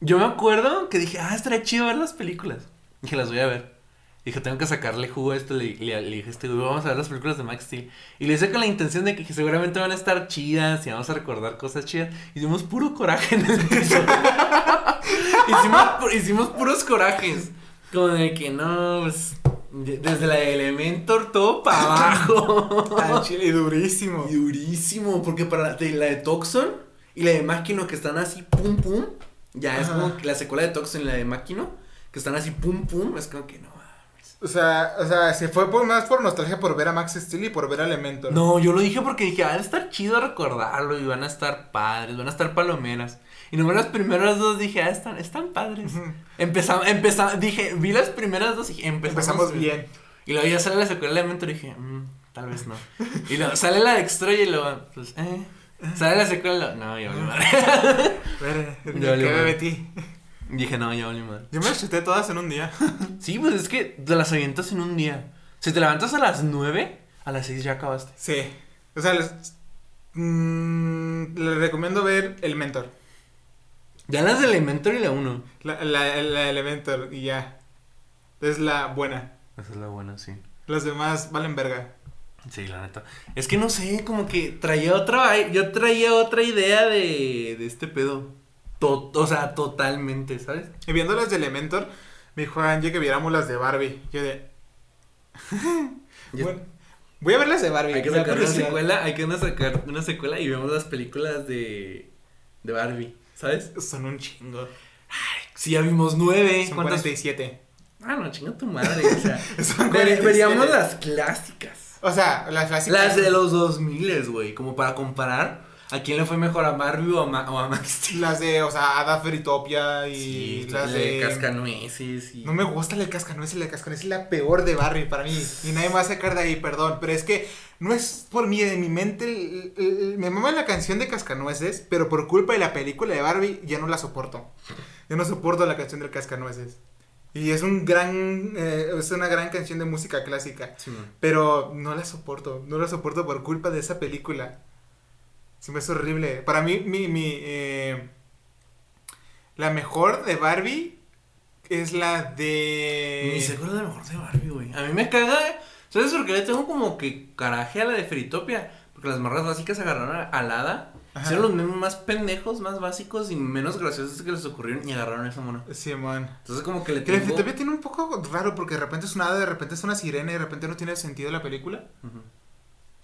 Yo me acuerdo que dije, ah, estaría chido ver las películas. Dije, las voy a ver. Dije, tengo que sacarle jugo a esto. Le, le- le dije, este güey, vamos a ver las películas de Max Steel. Y le hice con la intención de que seguramente van a estar chidas y vamos a recordar cosas chidas. Hicimos puro coraje en el (laughs) hicimos, hicimos puros corajes. Como de que no, pues... de- Desde la de Elementor todo para abajo. (laughs) Al chile y durísimo. Durísimo, porque para la de, la de Toxon y la de Máquino que están así pum pum, ya es como que la secuela de Toxon y la de Máquino que están así pum pum, es como que no. O sea, o sea, se fue por, más por nostalgia por ver a Max Steel y por ver a Elementor. No, yo lo dije porque dije, va a estar chido recordarlo y van a estar padres, van a estar palomeras. Y nomás las primeras dos dije, ah, están, están padres. Empezamos, empezamos, dije, vi las primeras dos y dije, empezamos, Empezamos bien. Y luego ya sale la secuela de Elementor y dije, "Mm, tal vez no. Y luego sale la de Extroy y luego, pues, eh. Sale la secuela y luego, no, ya vale madre. (laughs) Ver, Ya ¿Qué valió me metí? Dije, no, ya vale madre. Yo me las chuté todas en un día. (laughs) Sí, pues es que te las avientas en un día. Si te levantas a las 9, a las 6 ya acabaste. Sí. O sea, les, mm, les recomiendo ver Elementor. Ya las de Elementor y la 1. La, la, la Elementor y ya. Es la buena. Esa es la buena, sí. Las demás valen verga. Sí, la neta. Es que no sé, como que traía otra. Yo traía otra idea de, de este pedo. To- o sea, totalmente, ¿sabes? Y viendo las de Elementor, me dijo Angie que viéramos las de Barbie. Yo de. Bueno, voy a ver las de Barbie. Hay que sacar una secuela, hay que una sacar una secuela y vemos las películas de, de Barbie, ¿sabes? Son un chingo. Sí, ya vimos nueve. Son ¿Cuántas? 47. Ah, no, chinga tu madre, o sea. (laughs) Son ver- 47. veríamos las clásicas. O sea, las clásicas. Las de los 2000, güey, como para comparar a quién le fue mejor a Barbie o a, Ma- o a Max Steel. Las de, o sea, Ada Feritopia y Sí, las la de. Cascanueces y... No me gusta la de Cascanueces, la de Cascanueces es la peor de Barbie para mí. Y nadie me va a sacar de ahí, perdón. Pero es que no es por mí, de mi mente. el- el- el- me mama la canción de Cascanueces, pero por culpa de la película de Barbie ya no la soporto. Ya no soporto la canción del Cascanueces. Y es un gran. eh, es una gran canción de música clásica. Sí. Pero no la soporto. No la soporto por culpa de esa película. Se me hace horrible. Para mí, mi. mi eh, la mejor de Barbie es la de. Ni se acuerda de lo mejor de Barbie, güey. A mí me caga, ¿sabes por qué le tengo como que caraje a la de Feritopia? Porque las morras básicas agarraron a al hada, Ajá. hicieron los memes más pendejos, más básicos y menos graciosos que les ocurrieron y agarraron a esa mona. Sí, man. Entonces como que le Que la tengo... Fritopia tiene un poco raro porque de repente es una hada, de repente es una sirena y de repente no tiene sentido la película. Ujú.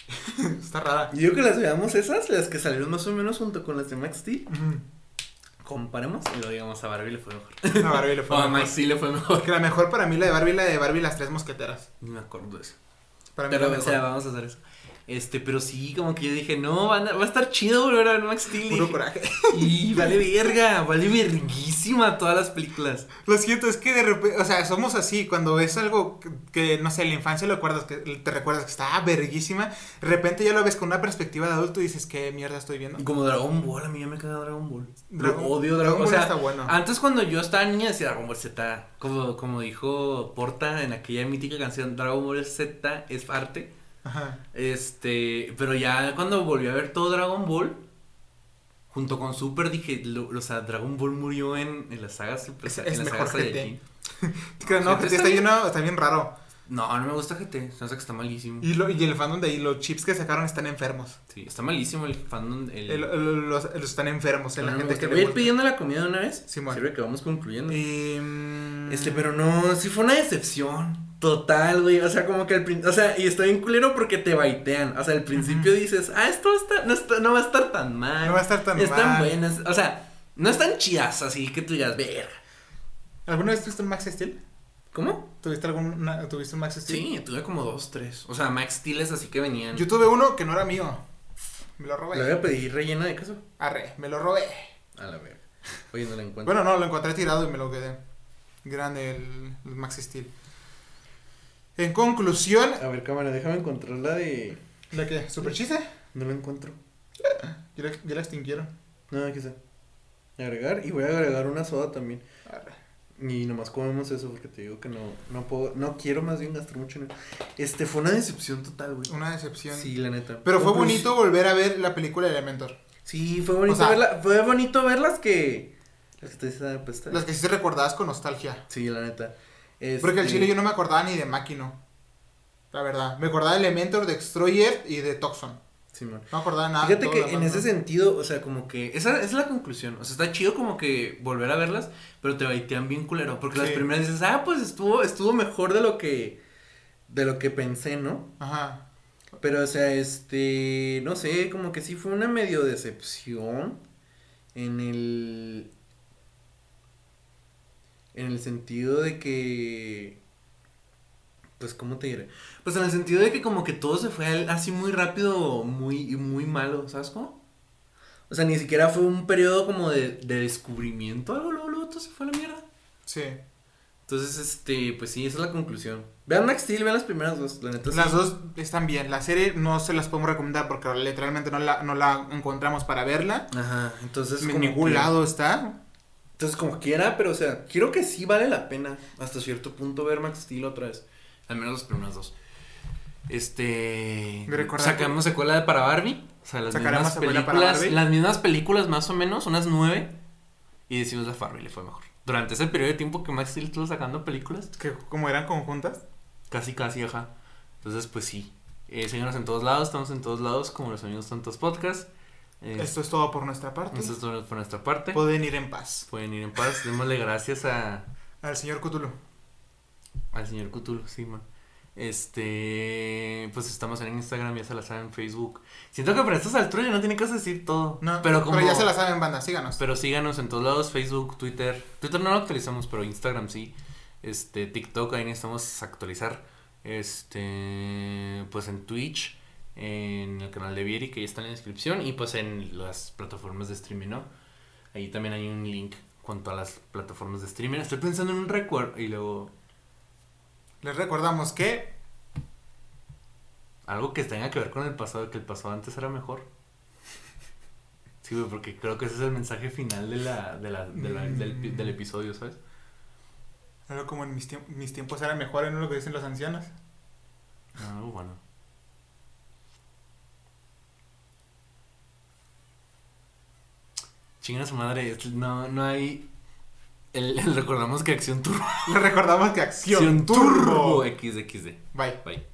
(laughs) Está rara. Yo digo que las veamos esas, las que salieron más o menos junto con las de Max Steel. Comparemos y luego digamos a Barbie le fue mejor. A Barbie le fue (laughs) o a mejor. Max Steel le fue mejor. Que la mejor para mí la de Barbie la de Barbie las tres mosqueteras. Ni me acuerdo de eso. Para mí Pero, la o sea, mejor. vamos a hacer eso. Este, pero sí, como que yo dije, no, van a- va a estar chido volver a ver Max Steel. Puro y- coraje. Y vale verga, vale verguísima todas las películas. Lo siento, es que de repente, o sea, somos así, cuando ves algo que, que, no sé, en la infancia lo recuerdas, que te recuerdas que está verguísima, de repente ya lo ves con una perspectiva de adulto y dices, ¿qué mierda estoy viendo? Como Dragon Ball, a mí ya me caga Dragon Ball. Dragon- Lo odio Dragon Dragon Ball. O Ball sea, está bueno. antes cuando yo estaba niña decía Dragon Ball Z. Como, como dijo Porta en aquella mítica canción, Dragon Ball Z es arte. Ajá. Este, pero ya cuando volví a ver todo Dragon Ball, junto con Super, dije, lo- o sea, Dragon Ball murió en, en la saga Super Es- en es la mejor saga GT. (laughs) No, que está está, bien. está bien raro. No, no me gusta GT. Se me hace que está malísimo. Y, lo, y el fandom de ahí, los chips que sacaron están enfermos. Sí, está malísimo el fandom. El... El- el- los, los están enfermos, en No, la no me gente que Voy a ir pidiendo la comida de una vez. Simón. Sirve que vamos concluyendo. Y, mm, Este, pero no, sí fue una decepción. Total, güey. O sea, como que al principio. O sea, y está bien culero porque te baitean. O sea, al principio dices, ah, esto no, está- no va a estar tan mal. No va a estar tan Están mal. buenas. O sea, no están chidas así que tú digas, verga. ¿Alguna vez tuviste un Max Steel? ¿Cómo? ¿Tuviste, algún, ¿Tuviste un Max Steel? Sí, tuve como dos, tres. O sea, Max Steel es así que venían. Yo tuve uno que no era mío. Me lo robé. voy a pedir rellena de queso. Arre, me lo robé. A la verga. Oye, no la encuentro. Bueno, no, lo encontré tirado y me lo quedé. Grande el, el Max Steel. En conclusión, A ver, cámara, déjame encontrar la de. ¿la que? ¿Super chiste? No la encuentro. Ya la, ya la extinguieron. No, aquí está. Agregar y voy a agregar una soda también. Arre. Y nomás comemos eso porque te digo que no, no puedo, no quiero más bien gastar mucho en Este fue una decepción total, güey. Una decepción. Sí, la neta. Pero fue Conclus- bonito volver a ver la película Elementor. Sí, fue bonito O sea- verla, fue bonito ver las que las que te pues, Las que sí te recordabas con nostalgia. Sí, la neta. Este, Porque al chile yo no me acordaba ni de Máquino. La verdad. Me acordaba de Elementor, de Destroyer y de Toxon. Simón. No me acordaba nada. Fíjate que en ese ¿no? sentido, o sea, como que esa, es la conclusión. O sea, está chido como que volver a verlas, pero te baitean bien culero. Porque las Sí. primeras dices, ah, pues estuvo, estuvo mejor de lo que, de lo que pensé, ¿no? Ajá. Pero, o sea, este, no sé, como que sí fue una medio decepción en el, en el sentido de que, pues, ¿cómo te diré? Pues en el sentido de que como que todo se fue así muy rápido, muy, muy malo, ¿sabes cómo? O sea, ni siquiera fue un periodo como de, de descubrimiento, algo, luego, luego todo se fue a la mierda. Sí. Entonces, este, pues sí, esa es la conclusión. Vean Max Steel, vean las primeras dos, la neta. sí. Las dos están bien. La serie no se las podemos recomendar porque literalmente no la, no la encontramos para verla. Ajá, entonces en ningún que- lado está. Entonces, como quiera, pero o sea, quiero que sí vale la pena hasta cierto punto ver Max Steel otra vez. Al menos las primeras dos. Este. Sacamos secuela de para Barbie. O sea, las mismas películas. Las mismas películas, más o menos, unas nueve. Y decimos la Barbie le fue mejor. Durante ese periodo de tiempo que Max Steel estuvo sacando películas, Que como eran conjuntas. casi, casi, ajá. Entonces, pues sí. Eh, síganos en todos lados, estamos en todos lados, como los amigos tantos podcasts. Eh, Esto es todo por nuestra parte. esto es todo por nuestra parte. Pueden ir en paz. Pueden ir en paz. Démosle gracias a, Al señor Cthulhu. Al señor Cthulhu, sí, man. Este, pues estamos en Instagram, ya se la saben, Facebook. Siento que para estas alturas ya no tiene que decir todo. No, pero como, ya se la saben, banda. Síganos. pero síganos en todos lados, Facebook, Twitter. Twitter no lo actualizamos, pero Instagram sí. Este, TikTok, ahí necesitamos actualizar. Este, pues en Twitch, en el canal de Vieri, que ya está en la descripción. Y pues en las plataformas de streaming, ¿no? Ahí también hay un link cuanto a las plataformas de streaming. Estoy pensando en un recuerdo y luego Les recordamos que Algo que tenga que ver con el pasado, que el pasado antes era mejor. Sí, güey, porque creo que ese es el mensaje final de la, de la, de la- del, del episodio, ¿sabes? algo como en mis, tiemp- mis tiempos era mejor en lo que dicen los ancianos. Ah, bueno. Chinga su madre, no, no hay... El, el- (laughs) recordamos que Acción Turbo. Les recordamos que acción, turbo. XD, XD. Bye. Bye.